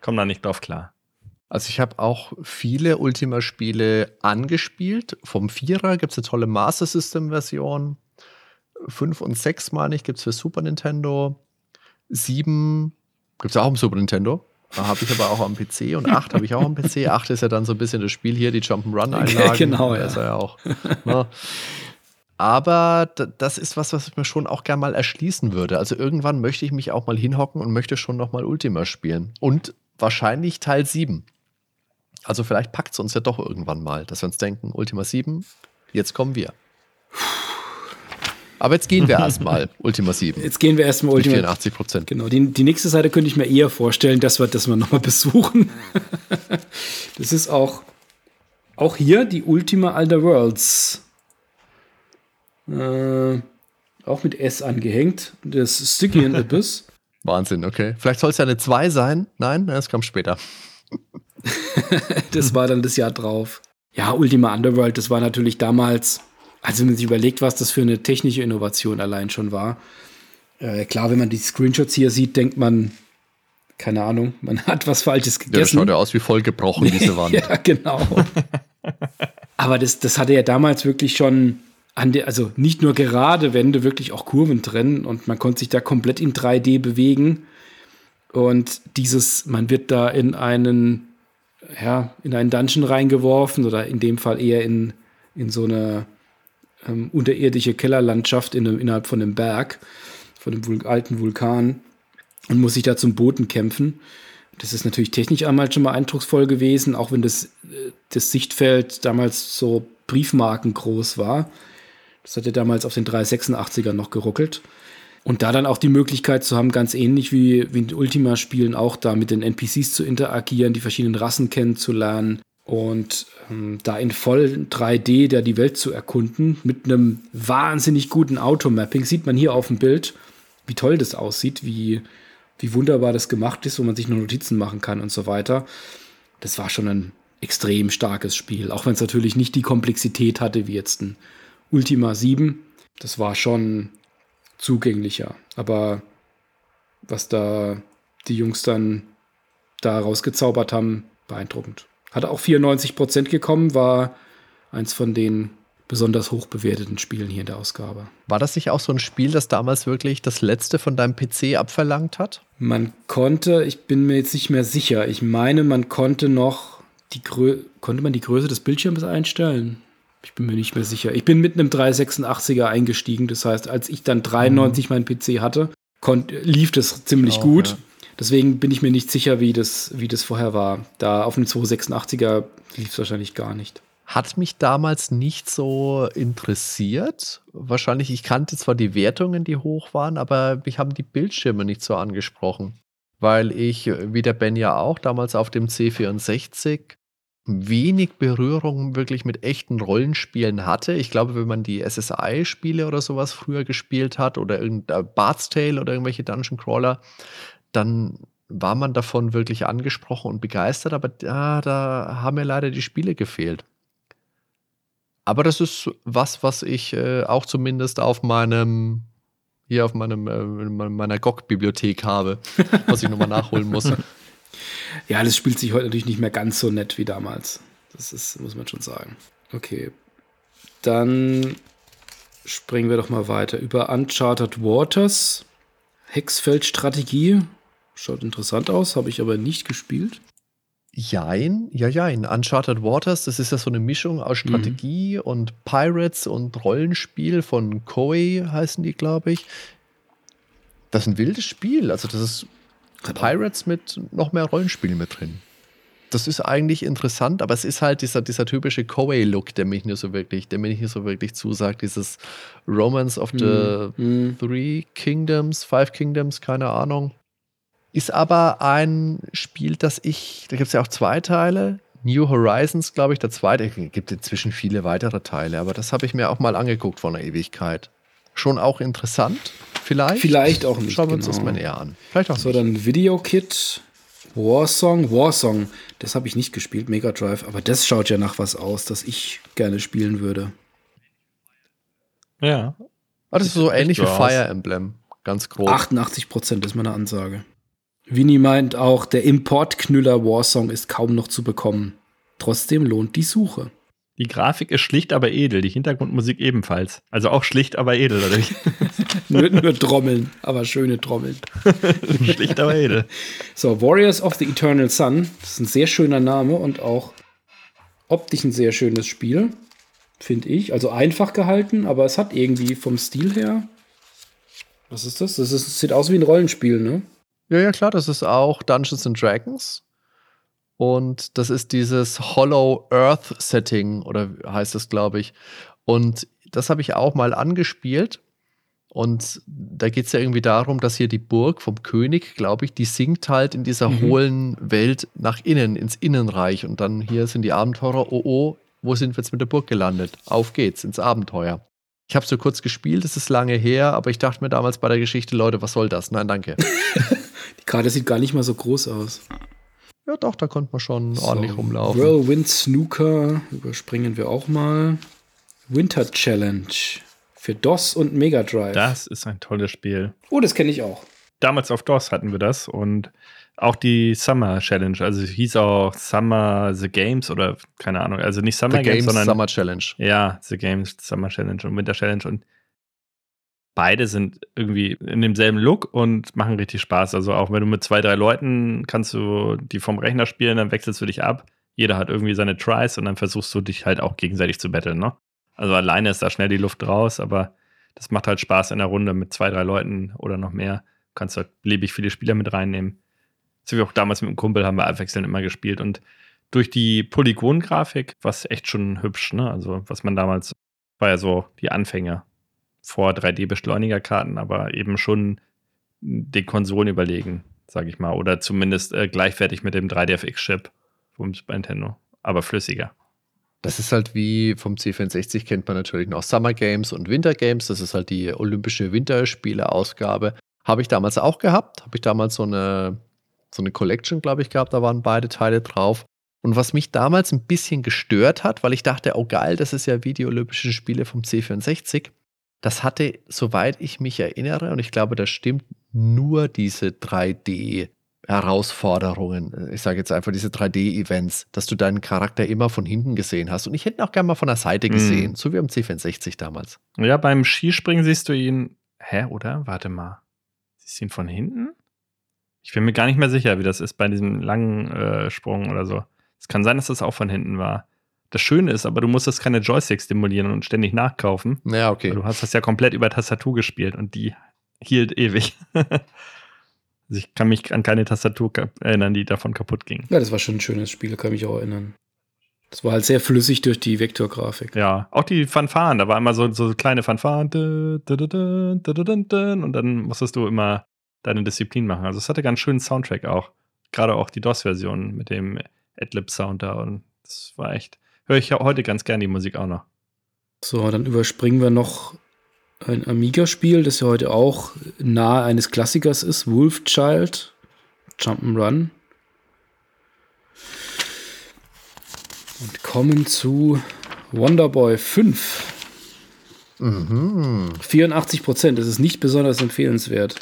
komme da nicht drauf klar. Also ich habe auch viele Ultima-Spiele angespielt. Vom Vierer gibt es eine tolle Master System-Version. Fünf und sechs, meine ich, gibt es für Super Nintendo. Sieben gibt es auch am Super Nintendo. Da habe ich aber auch am PC und acht habe ich auch am PC. Acht ist ja dann so ein bisschen das Spiel hier, die Jump'n'Run-Einlagen. genau, ja. Ist ja auch. Ne? Aber das ist was, was ich mir schon auch gerne mal erschließen würde. Also irgendwann möchte ich mich auch mal hinhocken und möchte schon noch mal Ultima spielen. Und wahrscheinlich Teil 7. Also vielleicht packt es uns ja doch irgendwann mal, dass wir uns denken, Ultima 7, jetzt kommen wir. Aber jetzt gehen wir erstmal Ultima 7. Jetzt gehen wir erstmal Ultima 84 Prozent. Genau, die, die nächste Seite könnte ich mir eher vorstellen, dass wir das mal nochmal besuchen. das ist auch, auch hier die Ultima Alder Worlds. Äh, auch mit S angehängt. Das Stygian Abyss. Wahnsinn, okay. Vielleicht soll es ja eine 2 sein. Nein, das kommt später. das war dann das Jahr drauf. Ja, Ultima Underworld, das war natürlich damals, also wenn man sich überlegt, was das für eine technische Innovation allein schon war. Äh, klar, wenn man die Screenshots hier sieht, denkt man, keine Ahnung, man hat was Falsches gegessen. Ja, das schaut ja aus wie voll gebrochen, diese Wand. ja, genau. Aber das, das hatte ja damals wirklich schon an der, also nicht nur gerade Wände, wirklich auch Kurven trennen und man konnte sich da komplett in 3D bewegen. Und dieses, man wird da in einen, ja, in einen Dungeon reingeworfen oder in dem Fall eher in, in so eine ähm, unterirdische Kellerlandschaft in, innerhalb von einem Berg, von einem Vul alten Vulkan und muss sich da zum Boden kämpfen. Das ist natürlich technisch einmal schon mal eindrucksvoll gewesen, auch wenn das, äh, das Sichtfeld damals so Briefmarken groß war. Das hat ja damals auf den 386er noch geruckelt. Und da dann auch die Möglichkeit zu haben, ganz ähnlich wie, wie in Ultima-Spielen, auch da mit den NPCs zu interagieren, die verschiedenen Rassen kennenzulernen und ähm, da in voll 3D da die Welt zu erkunden, mit einem wahnsinnig guten Automapping, sieht man hier auf dem Bild, wie toll das aussieht, wie, wie wunderbar das gemacht ist, wo man sich nur Notizen machen kann und so weiter. Das war schon ein extrem starkes Spiel, auch wenn es natürlich nicht die Komplexität hatte wie jetzt ein Ultima 7. Das war schon zugänglicher. Aber was da die Jungs dann da rausgezaubert haben, beeindruckend. Hat auch 94 Prozent gekommen, war eins von den besonders hoch bewerteten Spielen hier in der Ausgabe. War das nicht auch so ein Spiel, das damals wirklich das letzte von deinem PC abverlangt hat? Man konnte, ich bin mir jetzt nicht mehr sicher, ich meine, man konnte noch die Grö konnte man die Größe des Bildschirms einstellen? Ich bin mir nicht mehr sicher. Ich bin mit einem 386er eingestiegen. Das heißt, als ich dann 93 mhm. meinen PC hatte, lief das ziemlich oh, gut. Ja. Deswegen bin ich mir nicht sicher, wie das, wie das vorher war. Da auf einem 286er lief es wahrscheinlich gar nicht. Hat mich damals nicht so interessiert. Wahrscheinlich, ich kannte zwar die Wertungen, die hoch waren, aber mich haben die Bildschirme nicht so angesprochen. Weil ich, wie der Ben ja auch, damals auf dem C64 wenig Berührung wirklich mit echten Rollenspielen hatte. Ich glaube, wenn man die SSI-Spiele oder sowas früher gespielt hat oder irgendein Bart's Tale oder irgendwelche Dungeon Crawler, dann war man davon wirklich angesprochen und begeistert, aber da, da haben mir leider die Spiele gefehlt. Aber das ist was, was ich äh, auch zumindest auf meinem hier auf meinem äh, meiner GOG-Bibliothek habe, was ich nochmal nachholen muss. Ja, das spielt sich heute natürlich nicht mehr ganz so nett wie damals. Das ist, muss man schon sagen. Okay. Dann springen wir doch mal weiter. Über Uncharted Waters. Hexfeld-Strategie. Schaut interessant aus, habe ich aber nicht gespielt. Jein, ja, jein. Uncharted Waters, das ist ja so eine Mischung aus mhm. Strategie mhm. und Pirates und Rollenspiel von Koei heißen die, glaube ich. Das ist ein wildes Spiel. Also, das ist Pirates mit noch mehr Rollenspielen mit drin. Das ist eigentlich interessant, aber es ist halt dieser, dieser typische Koei-Look, der mich nicht so wirklich, der mir nicht so wirklich zusagt. Dieses Romance of the mm. Three Kingdoms, Five Kingdoms, keine Ahnung. Ist aber ein Spiel, das ich, da gibt es ja auch zwei Teile. New Horizons, glaube ich, der zweite. Es gibt inzwischen viele weitere Teile, aber das habe ich mir auch mal angeguckt vor einer Ewigkeit. Schon auch interessant. Vielleicht. Vielleicht auch nicht. Schauen wir uns genau. das mal näher an. Vielleicht auch so, nicht. dann Videokit, Warsong. Warsong, das habe ich nicht gespielt, Mega Drive, aber das schaut ja nach was aus, das ich gerne spielen würde. Ja. Ah, das ist so ähnlich wie Fire Emblem. Ganz grob. 88 Prozent ist meine Ansage. Winnie meint auch, der Importknüller Warsong ist kaum noch zu bekommen. Trotzdem lohnt die Suche. Die Grafik ist schlicht, aber edel. Die Hintergrundmusik ebenfalls. Also auch schlicht, aber edel, oder nur, nur Trommeln, aber schöne Trommeln. schlicht, aber edel. So, Warriors of the Eternal Sun. Das ist ein sehr schöner Name und auch optisch ein sehr schönes Spiel, finde ich. Also einfach gehalten, aber es hat irgendwie vom Stil her. Was ist das? Das, ist, das sieht aus wie ein Rollenspiel, ne? Ja, ja, klar. Das ist auch Dungeons and Dragons. Und das ist dieses Hollow Earth Setting, oder heißt es, glaube ich. Und das habe ich auch mal angespielt. Und da geht es ja irgendwie darum, dass hier die Burg vom König, glaube ich, die sinkt halt in dieser mhm. hohlen Welt nach innen, ins Innenreich. Und dann hier sind die Abenteurer, oh oh, wo sind wir jetzt mit der Burg gelandet? Auf geht's, ins Abenteuer. Ich habe so kurz gespielt, es ist lange her, aber ich dachte mir damals bei der Geschichte, Leute, was soll das? Nein, danke. die Karte sieht gar nicht mal so groß aus. Ja, doch, da konnte man schon so, ordentlich rumlaufen. Whirlwind Snooker überspringen wir auch mal. Winter Challenge für DOS und Mega Drive. Das ist ein tolles Spiel. Oh, das kenne ich auch. Damals auf DOS hatten wir das und Auch die Summer Challenge, also es hieß auch Summer The Games oder keine Ahnung, also nicht Summer The Games, Games sondern Summer Challenge. ja, The Games Summer Challenge und Winter Challenge und beide sind irgendwie in demselben Look und machen richtig Spaß. Also auch wenn du mit zwei, drei Leuten kannst du die vom Rechner spielen, dann wechselst du dich ab. Jeder hat irgendwie seine Tries und dann versuchst du dich halt auch gegenseitig zu battlen, ne? Also alleine ist da schnell die Luft raus, aber das macht halt Spaß in der Runde mit zwei, drei Leuten oder noch mehr. Du kannst halt beliebig viele Spieler mit reinnehmen. So wie auch damals mit dem Kumpel haben wir abwechselnd immer gespielt und durch die Polygon-Grafik war es echt schon hübsch, ne? Also was man damals war ja so die Anfänge vor 3D-Beschleunigerkarten, aber eben schon den Konsolen überlegen, sage ich mal. Oder zumindest äh, gleichwertig mit dem 3DFX-Chip vom Super Nintendo, aber flüssiger. Das ist halt wie vom C64 kennt man natürlich noch Summer Games und Winter Games. Das ist halt die olympische Winterspiele-Ausgabe. Habe ich damals auch gehabt. Habe ich damals so eine, so eine Collection, glaube ich, gehabt. Da waren beide Teile drauf. Und was mich damals ein bisschen gestört hat, weil ich dachte, oh geil, das ist ja wie die Olympischen Spiele vom C64. Das hatte, soweit ich mich erinnere, und ich glaube, das stimmt, nur diese 3D Herausforderungen. Ich sage jetzt einfach diese 3D-Events, dass du deinen Charakter immer von hinten gesehen hast. Und ich hätte ihn auch gerne mal von der Seite gesehen, Mhm. so wie am C64 damals. Ja, beim Skispringen siehst du ihn. Hä, oder? Warte mal. Siehst du ihn von hinten? Ich bin mir gar nicht mehr sicher, wie das ist bei diesem langen äh, Sprung oder so. Es kann sein, dass das auch von hinten war das Schöne ist, aber du musstest keine Joysticks simulieren und ständig nachkaufen. Ja, okay. Du hast das ja komplett über Tastatur gespielt und die hielt ewig. also ich kann mich an keine Tastatur erinnern, die davon kaputt ging. Ja, das war schon ein schönes Spiel, kann mich auch erinnern. Das war halt sehr flüssig durch die Vektorgrafik. Ja, auch die Fanfaren, da war immer so, so kleine Fanfaren. Und dann musstest du immer deine Disziplin machen. Also es hatte ganz schönen Soundtrack auch. Gerade auch die DOS-Version mit dem Adlib-Sound da und das war echt Höre ich ja heute ganz gern die Musik auch noch. So, dann überspringen wir noch ein Amiga-Spiel, das ja heute auch nahe eines Klassikers ist, Wolfchild, Jump'n'Run. Und kommen zu Wonderboy 5. Mhm. 84 Prozent, das ist nicht besonders empfehlenswert.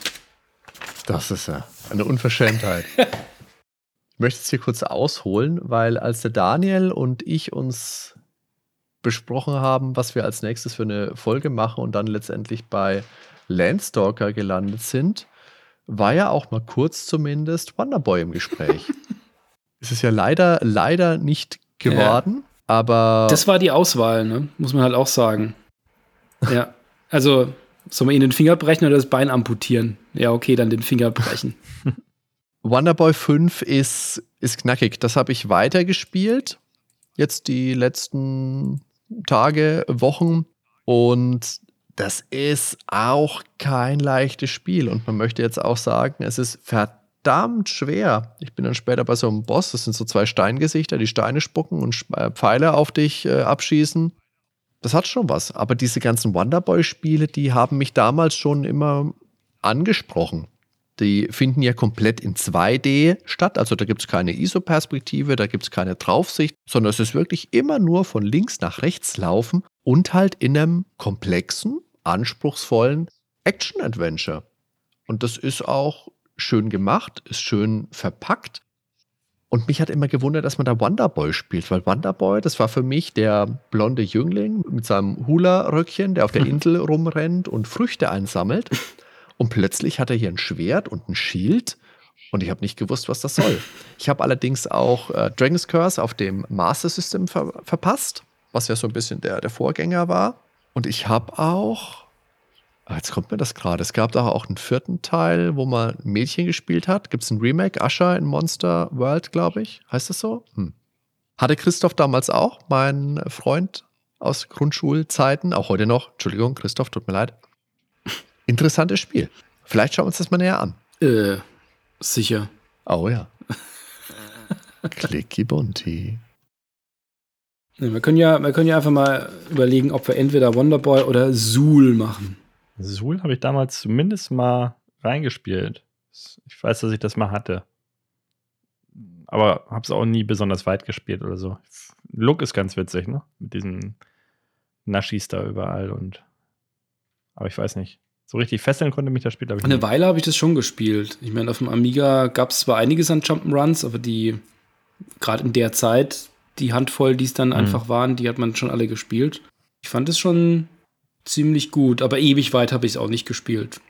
Das ist ja eine Unverschämtheit. ich möchte jetzt hier kurz ausholen, weil als der Daniel und ich uns besprochen haben, was wir als nächstes für eine Folge machen und dann letztendlich bei Landstalker gelandet sind, war ja auch mal kurz zumindest Wonderboy im Gespräch. es ist ja leider, leider nicht geworden, aber Das war die Auswahl, ne? muss man halt auch sagen. Ja, also soll man ihnen den Finger brechen oder das Bein amputieren? Ja, okay, dann den Finger brechen. Wonderboy 5 ist, ist knackig. Das habe ich weitergespielt. Jetzt die letzten Tage, Wochen. Und das ist auch kein leichtes Spiel. Und man möchte jetzt auch sagen, es ist verdammt schwer. Ich bin dann später bei so einem Boss. Das sind so zwei Steingesichter, die Steine spucken und äh, Pfeile auf dich äh, abschießen. Das hat schon was. Aber diese ganzen Wonderboy-Spiele, die haben mich damals schon immer angesprochen. Die finden ja komplett in 2D statt. Also da gibt es keine ISO-Perspektive, da gibt es keine Draufsicht, sondern es ist wirklich immer nur von links nach rechts laufen und halt in einem komplexen, anspruchsvollen Action-Adventure. Und das ist auch schön gemacht, ist schön verpackt. Und mich hat immer gewundert, dass man da Wonderboy spielt, weil Wonderboy, das war für mich der blonde Jüngling mit seinem Hula-Röckchen, der auf der Insel rumrennt und Früchte einsammelt. Und plötzlich hat er hier ein Schwert und ein Schild. Und ich habe nicht gewusst, was das soll. Ich habe allerdings auch äh, Dragon's Curse auf dem Master System ver verpasst, was ja so ein bisschen der, der Vorgänger war. Und ich habe auch, ah, jetzt kommt mir das gerade, es gab da auch einen vierten Teil, wo man Mädchen gespielt hat. Gibt es ein Remake, Usher in Monster World, glaube ich. Heißt das so? Hm. Hatte Christoph damals auch, mein Freund aus Grundschulzeiten, auch heute noch. Entschuldigung, Christoph, tut mir leid. Interessantes Spiel. Vielleicht schauen wir uns das mal näher an. Äh, sicher. Oh ja. Clicky Bunty. Ja, wir, können ja, wir können ja einfach mal überlegen, ob wir entweder Wonderboy oder Zool machen. Suhl habe ich damals zumindest mal reingespielt. Ich weiß, dass ich das mal hatte. Aber habe es auch nie besonders weit gespielt oder so. Look ist ganz witzig, ne? Mit diesen Naschis da überall und. Aber ich weiß nicht. So richtig fesseln konnte mich das Spiel, glaube ich. Eine Weile habe ich das schon gespielt. Ich meine, auf dem Amiga gab es zwar einiges an Jump'n'Runs, aber die, gerade in der Zeit, die Handvoll, die es dann mhm. einfach waren, die hat man schon alle gespielt. Ich fand es schon ziemlich gut, aber ewig weit habe ich es auch nicht gespielt.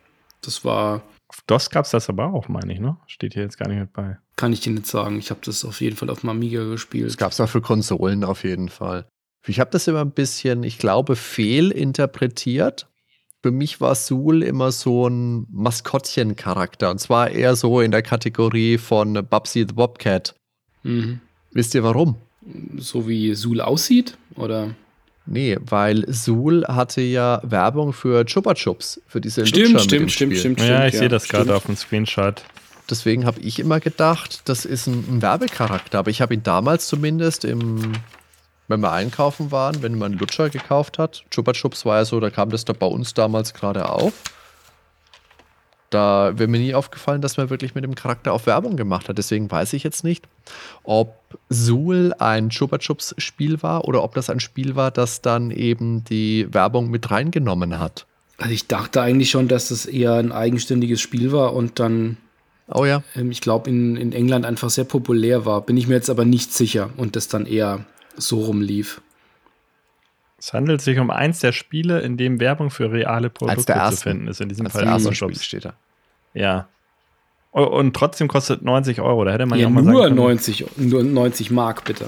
Das war. Auf DOS gab es das aber auch, meine ich, ne? Steht hier jetzt gar nicht mit bei. Kann ich dir nicht sagen. Ich habe das auf jeden Fall auf dem Amiga gespielt. Das gab es auch für Konsolen auf jeden Fall. Ich habe das immer ein bisschen, ich glaube, fehlinterpretiert. Für mich war Sul immer so ein Maskottchen-Charakter. Und zwar eher so in der Kategorie von Babsy the Bobcat. Mhm. Wisst ihr warum? So wie Sul aussieht? Oder? Nee, weil Sul hatte ja Werbung für Chupa Chups, für diese Stimmt, Lutscher stimmt, stimmt, stimmt, stimmt. Ja, ich ja, sehe das gerade auf dem Screenshot. Deswegen habe ich immer gedacht, das ist ein, ein Werbecharakter. Aber ich habe ihn damals zumindest im wenn wir einkaufen waren, wenn man Lutscher gekauft hat. Chupa Chups war ja so, da kam das da bei uns damals gerade auf. Da wäre mir nie aufgefallen, dass man wirklich mit dem Charakter auf Werbung gemacht hat. Deswegen weiß ich jetzt nicht, ob Zool ein Chupa Chups Spiel war oder ob das ein Spiel war, das dann eben die Werbung mit reingenommen hat. Also ich dachte eigentlich schon, dass das eher ein eigenständiges Spiel war und dann, oh ja, ähm, ich glaube in, in England einfach sehr populär war. Bin ich mir jetzt aber nicht sicher und das dann eher so rumlief. Es handelt sich um eins der Spiele, in dem Werbung für reale Produkte zu finden ist. In diesem Fall der erste Spiel steht da. Ja. Und trotzdem kostet 90 Euro. Da hätte man ja, ja auch mal nur sagen 90, nur 90 Mark, bitte.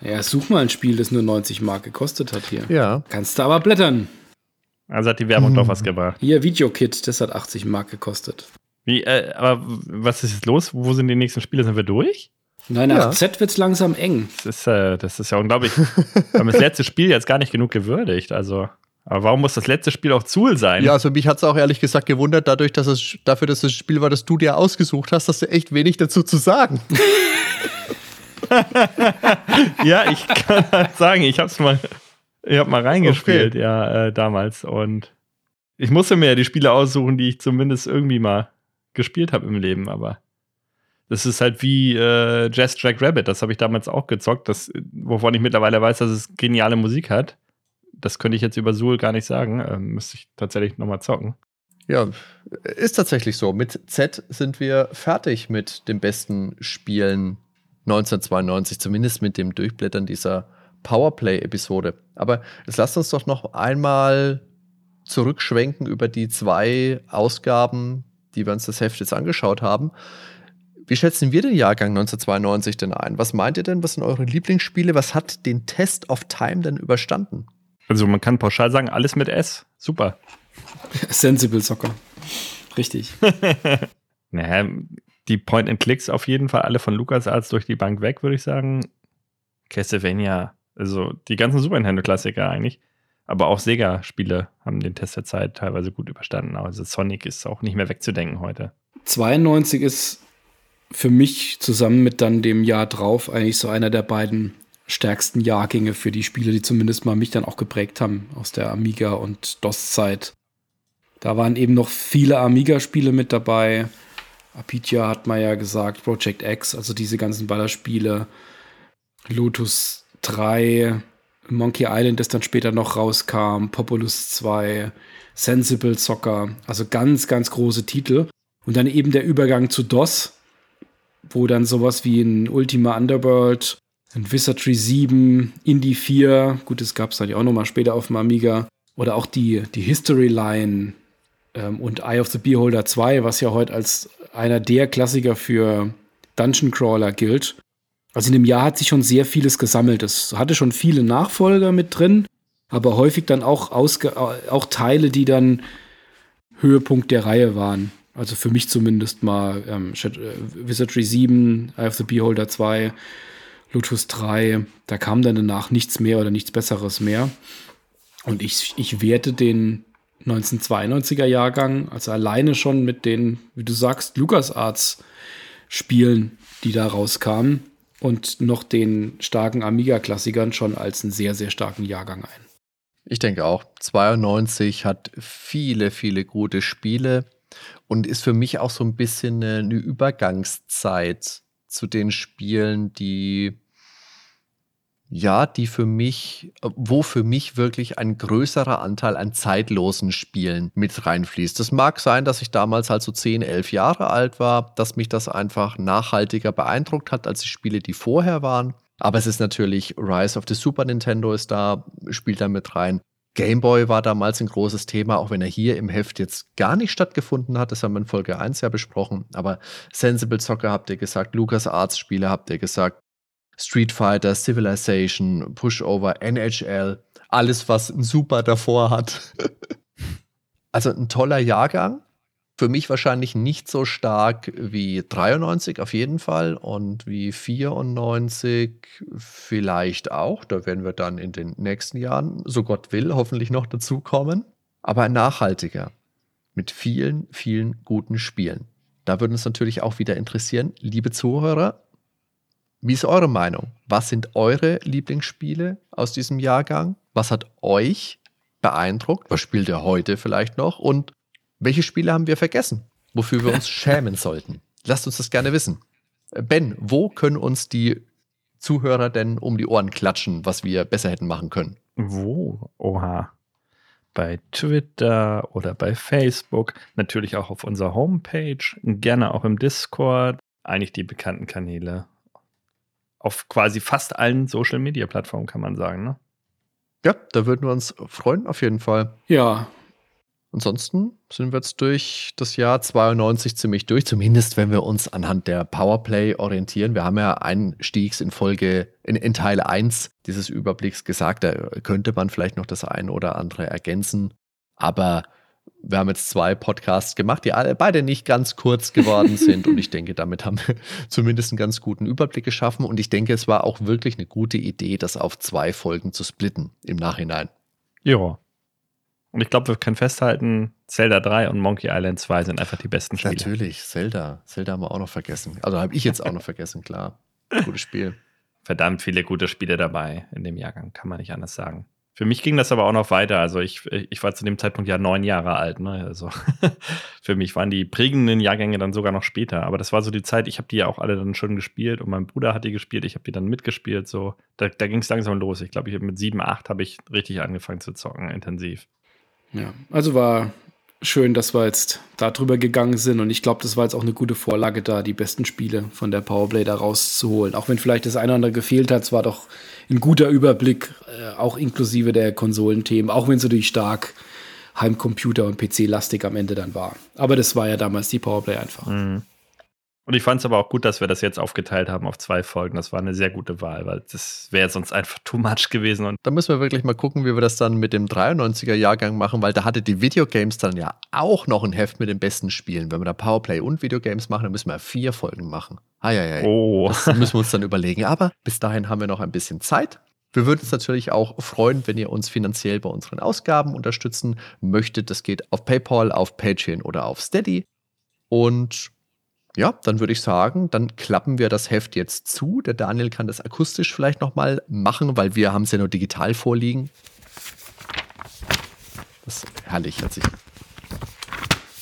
Ja, such mal ein Spiel, das nur 90 Mark gekostet hat hier. Ja. Kannst du aber blättern. Also hat die Werbung hm. doch was gebracht. Hier, Videokit, das hat 80 Mark gekostet. Wie, äh, aber was ist jetzt los? Wo sind die nächsten Spiele? Sind wir durch? Nein, nach ja. Z wird es langsam eng. Das ist, äh, das ist ja unglaublich. Wir haben das letzte Spiel jetzt gar nicht genug gewürdigt. Also, aber warum muss das letzte Spiel auch Zool sein? Ja, also mich hat es auch ehrlich gesagt gewundert, dadurch, dass es dafür, dass das Spiel war, das du dir ausgesucht hast, hast du echt wenig dazu zu sagen. ja, ich kann halt sagen, ich habe es mal, ich habe mal reingespielt, okay. ja, äh, damals. Und ich musste mir ja die Spiele aussuchen, die ich zumindest irgendwie mal gespielt habe im Leben, aber das ist halt wie äh, Jazz Track Rabbit, das habe ich damals auch gezockt, das, wovon ich mittlerweile weiß, dass es geniale Musik hat. Das könnte ich jetzt über Suhl gar nicht sagen. Ähm, müsste ich tatsächlich nochmal zocken. Ja, ist tatsächlich so. Mit Z sind wir fertig mit den besten Spielen 1992, zumindest mit dem Durchblättern dieser Powerplay-Episode. Aber jetzt lasst uns doch noch einmal zurückschwenken über die zwei Ausgaben, die wir uns das Heft jetzt angeschaut haben. Wie schätzen wir den Jahrgang 1992 denn ein? Was meint ihr denn? Was sind eure Lieblingsspiele? Was hat den Test of Time denn überstanden? Also man kann pauschal sagen, alles mit S. Super. Sensible Soccer. Richtig. naja, die Point-and-Clicks auf jeden Fall alle von LucasArts durch die Bank weg, würde ich sagen. Castlevania, also die ganzen Super Nintendo-Klassiker eigentlich. Aber auch Sega-Spiele haben den Test der Zeit teilweise gut überstanden. Also Sonic ist auch nicht mehr wegzudenken heute. 92 ist für mich zusammen mit dann dem Jahr drauf eigentlich so einer der beiden stärksten Jahrgänge für die Spiele, die zumindest mal mich dann auch geprägt haben aus der Amiga und DOS-Zeit. Da waren eben noch viele Amiga-Spiele mit dabei. Apitia hat man ja gesagt, Project X, also diese ganzen Ballerspiele. Lotus 3, Monkey Island, das dann später noch rauskam, Populous 2, Sensible Soccer, also ganz, ganz große Titel. Und dann eben der Übergang zu DOS, wo dann sowas wie ein Ultima Underworld, ein Wizardry 7, Indie 4, gut, das gab es dann ja auch nochmal später auf dem Amiga, oder auch die, die History Line ähm, und Eye of the Beholder 2, was ja heute als einer der Klassiker für Dungeon Crawler gilt. Also in dem Jahr hat sich schon sehr vieles gesammelt. Es hatte schon viele Nachfolger mit drin, aber häufig dann auch, ausge auch Teile, die dann Höhepunkt der Reihe waren. Also für mich zumindest mal ähm, äh, Wizardry 7, Eye of the Beholder 2, Lotus 3. Da kam dann danach nichts mehr oder nichts Besseres mehr. Und ich, ich werte den 1992er Jahrgang, also alleine schon mit den, wie du sagst, LucasArts Spielen, die da rauskamen und noch den starken Amiga-Klassikern schon als einen sehr, sehr starken Jahrgang ein. Ich denke auch. 92 hat viele, viele gute Spiele und ist für mich auch so ein bisschen eine Übergangszeit zu den Spielen, die ja, die für mich, wo für mich wirklich ein größerer Anteil an zeitlosen Spielen mit reinfließt. Das mag sein, dass ich damals halt so 10, 11 Jahre alt war, dass mich das einfach nachhaltiger beeindruckt hat als die Spiele, die vorher waren. Aber es ist natürlich Rise of the Super Nintendo ist da, spielt da mit rein. Game Boy war damals ein großes Thema, auch wenn er hier im Heft jetzt gar nicht stattgefunden hat. Das haben wir in Folge 1 ja besprochen. Aber Sensible Soccer habt ihr gesagt, Lucas Arts Spiele habt ihr gesagt, Street Fighter, Civilization, Pushover, NHL, alles, was ein Super davor hat. also ein toller Jahrgang. Für mich wahrscheinlich nicht so stark wie 93 auf jeden Fall und wie 94 vielleicht auch. Da werden wir dann in den nächsten Jahren, so Gott will, hoffentlich noch dazukommen. Aber ein nachhaltiger mit vielen, vielen guten Spielen. Da würde uns natürlich auch wieder interessieren, liebe Zuhörer, wie ist eure Meinung? Was sind eure Lieblingsspiele aus diesem Jahrgang? Was hat euch beeindruckt? Was spielt ihr heute vielleicht noch? Und welche Spiele haben wir vergessen, wofür wir uns schämen sollten? Lasst uns das gerne wissen. Ben, wo können uns die Zuhörer denn um die Ohren klatschen, was wir besser hätten machen können? Wo? Oha. Bei Twitter oder bei Facebook, natürlich auch auf unserer Homepage, gerne auch im Discord, eigentlich die bekannten Kanäle auf quasi fast allen Social Media Plattformen, kann man sagen, ne? Ja, da würden wir uns freuen, auf jeden Fall. Ja. Ansonsten sind wir jetzt durch das Jahr 92 ziemlich durch, zumindest wenn wir uns anhand der Powerplay orientieren. Wir haben ja einstiegs in Folge, in, in Teil 1 dieses Überblicks gesagt, da könnte man vielleicht noch das ein oder andere ergänzen. Aber wir haben jetzt zwei Podcasts gemacht, die alle beide nicht ganz kurz geworden sind. und ich denke, damit haben wir zumindest einen ganz guten Überblick geschaffen. Und ich denke, es war auch wirklich eine gute Idee, das auf zwei Folgen zu splitten im Nachhinein. Ja. Und ich glaube, wir können festhalten, Zelda 3 und Monkey Island 2 sind einfach die besten Spiele. Natürlich, Zelda. Zelda haben wir auch noch vergessen. Also habe ich jetzt auch noch vergessen, klar. Gutes Spiel. Verdammt viele gute Spiele dabei in dem Jahrgang, kann man nicht anders sagen. Für mich ging das aber auch noch weiter. Also ich, ich war zu dem Zeitpunkt ja neun Jahre alt. Ne? Also für mich waren die prägenden Jahrgänge dann sogar noch später. Aber das war so die Zeit, ich habe die ja auch alle dann schon gespielt und mein Bruder hat die gespielt, ich habe die dann mitgespielt. So. Da, da ging es langsam los. Ich glaube, mit sieben, acht habe ich richtig angefangen zu zocken, intensiv. Ja, also war schön, dass wir jetzt da drüber gegangen sind. Und ich glaube, das war jetzt auch eine gute Vorlage, da die besten Spiele von der Powerplay da rauszuholen. Auch wenn vielleicht das eine oder andere gefehlt hat, es war doch ein guter Überblick, äh, auch inklusive der Konsolenthemen, auch wenn es natürlich stark Heimcomputer und PC-lastig am Ende dann war. Aber das war ja damals die Powerplay einfach. Mhm. Und ich fand es aber auch gut, dass wir das jetzt aufgeteilt haben auf zwei Folgen. Das war eine sehr gute Wahl, weil das wäre sonst einfach too much gewesen. Und da müssen wir wirklich mal gucken, wie wir das dann mit dem 93er Jahrgang machen, weil da hatte die Videogames dann ja auch noch ein Heft mit den besten Spielen. Wenn wir da Powerplay und Videogames machen, dann müssen wir vier Folgen machen. Ah, ja. Oh. Das müssen wir uns dann überlegen. Aber bis dahin haben wir noch ein bisschen Zeit. Wir würden uns natürlich auch freuen, wenn ihr uns finanziell bei unseren Ausgaben unterstützen möchtet. Das geht auf PayPal, auf Patreon oder auf Steady. Und ja, dann würde ich sagen, dann klappen wir das Heft jetzt zu. Der Daniel kann das akustisch vielleicht nochmal machen, weil wir haben es ja nur digital vorliegen. Das ist herrlich, hört sich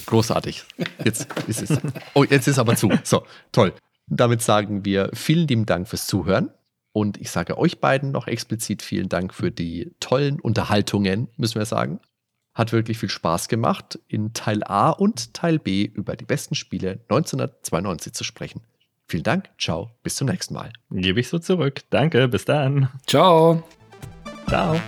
großartig. Jetzt ist es. Oh, jetzt ist aber zu. So, toll. Damit sagen wir vielen lieben Dank fürs Zuhören. Und ich sage euch beiden noch explizit vielen Dank für die tollen Unterhaltungen, müssen wir sagen. Hat wirklich viel Spaß gemacht, in Teil A und Teil B über die besten Spiele 1992 zu sprechen. Vielen Dank, ciao, bis zum nächsten Mal. Gebe ich so zurück. Danke, bis dann. Ciao. Ciao.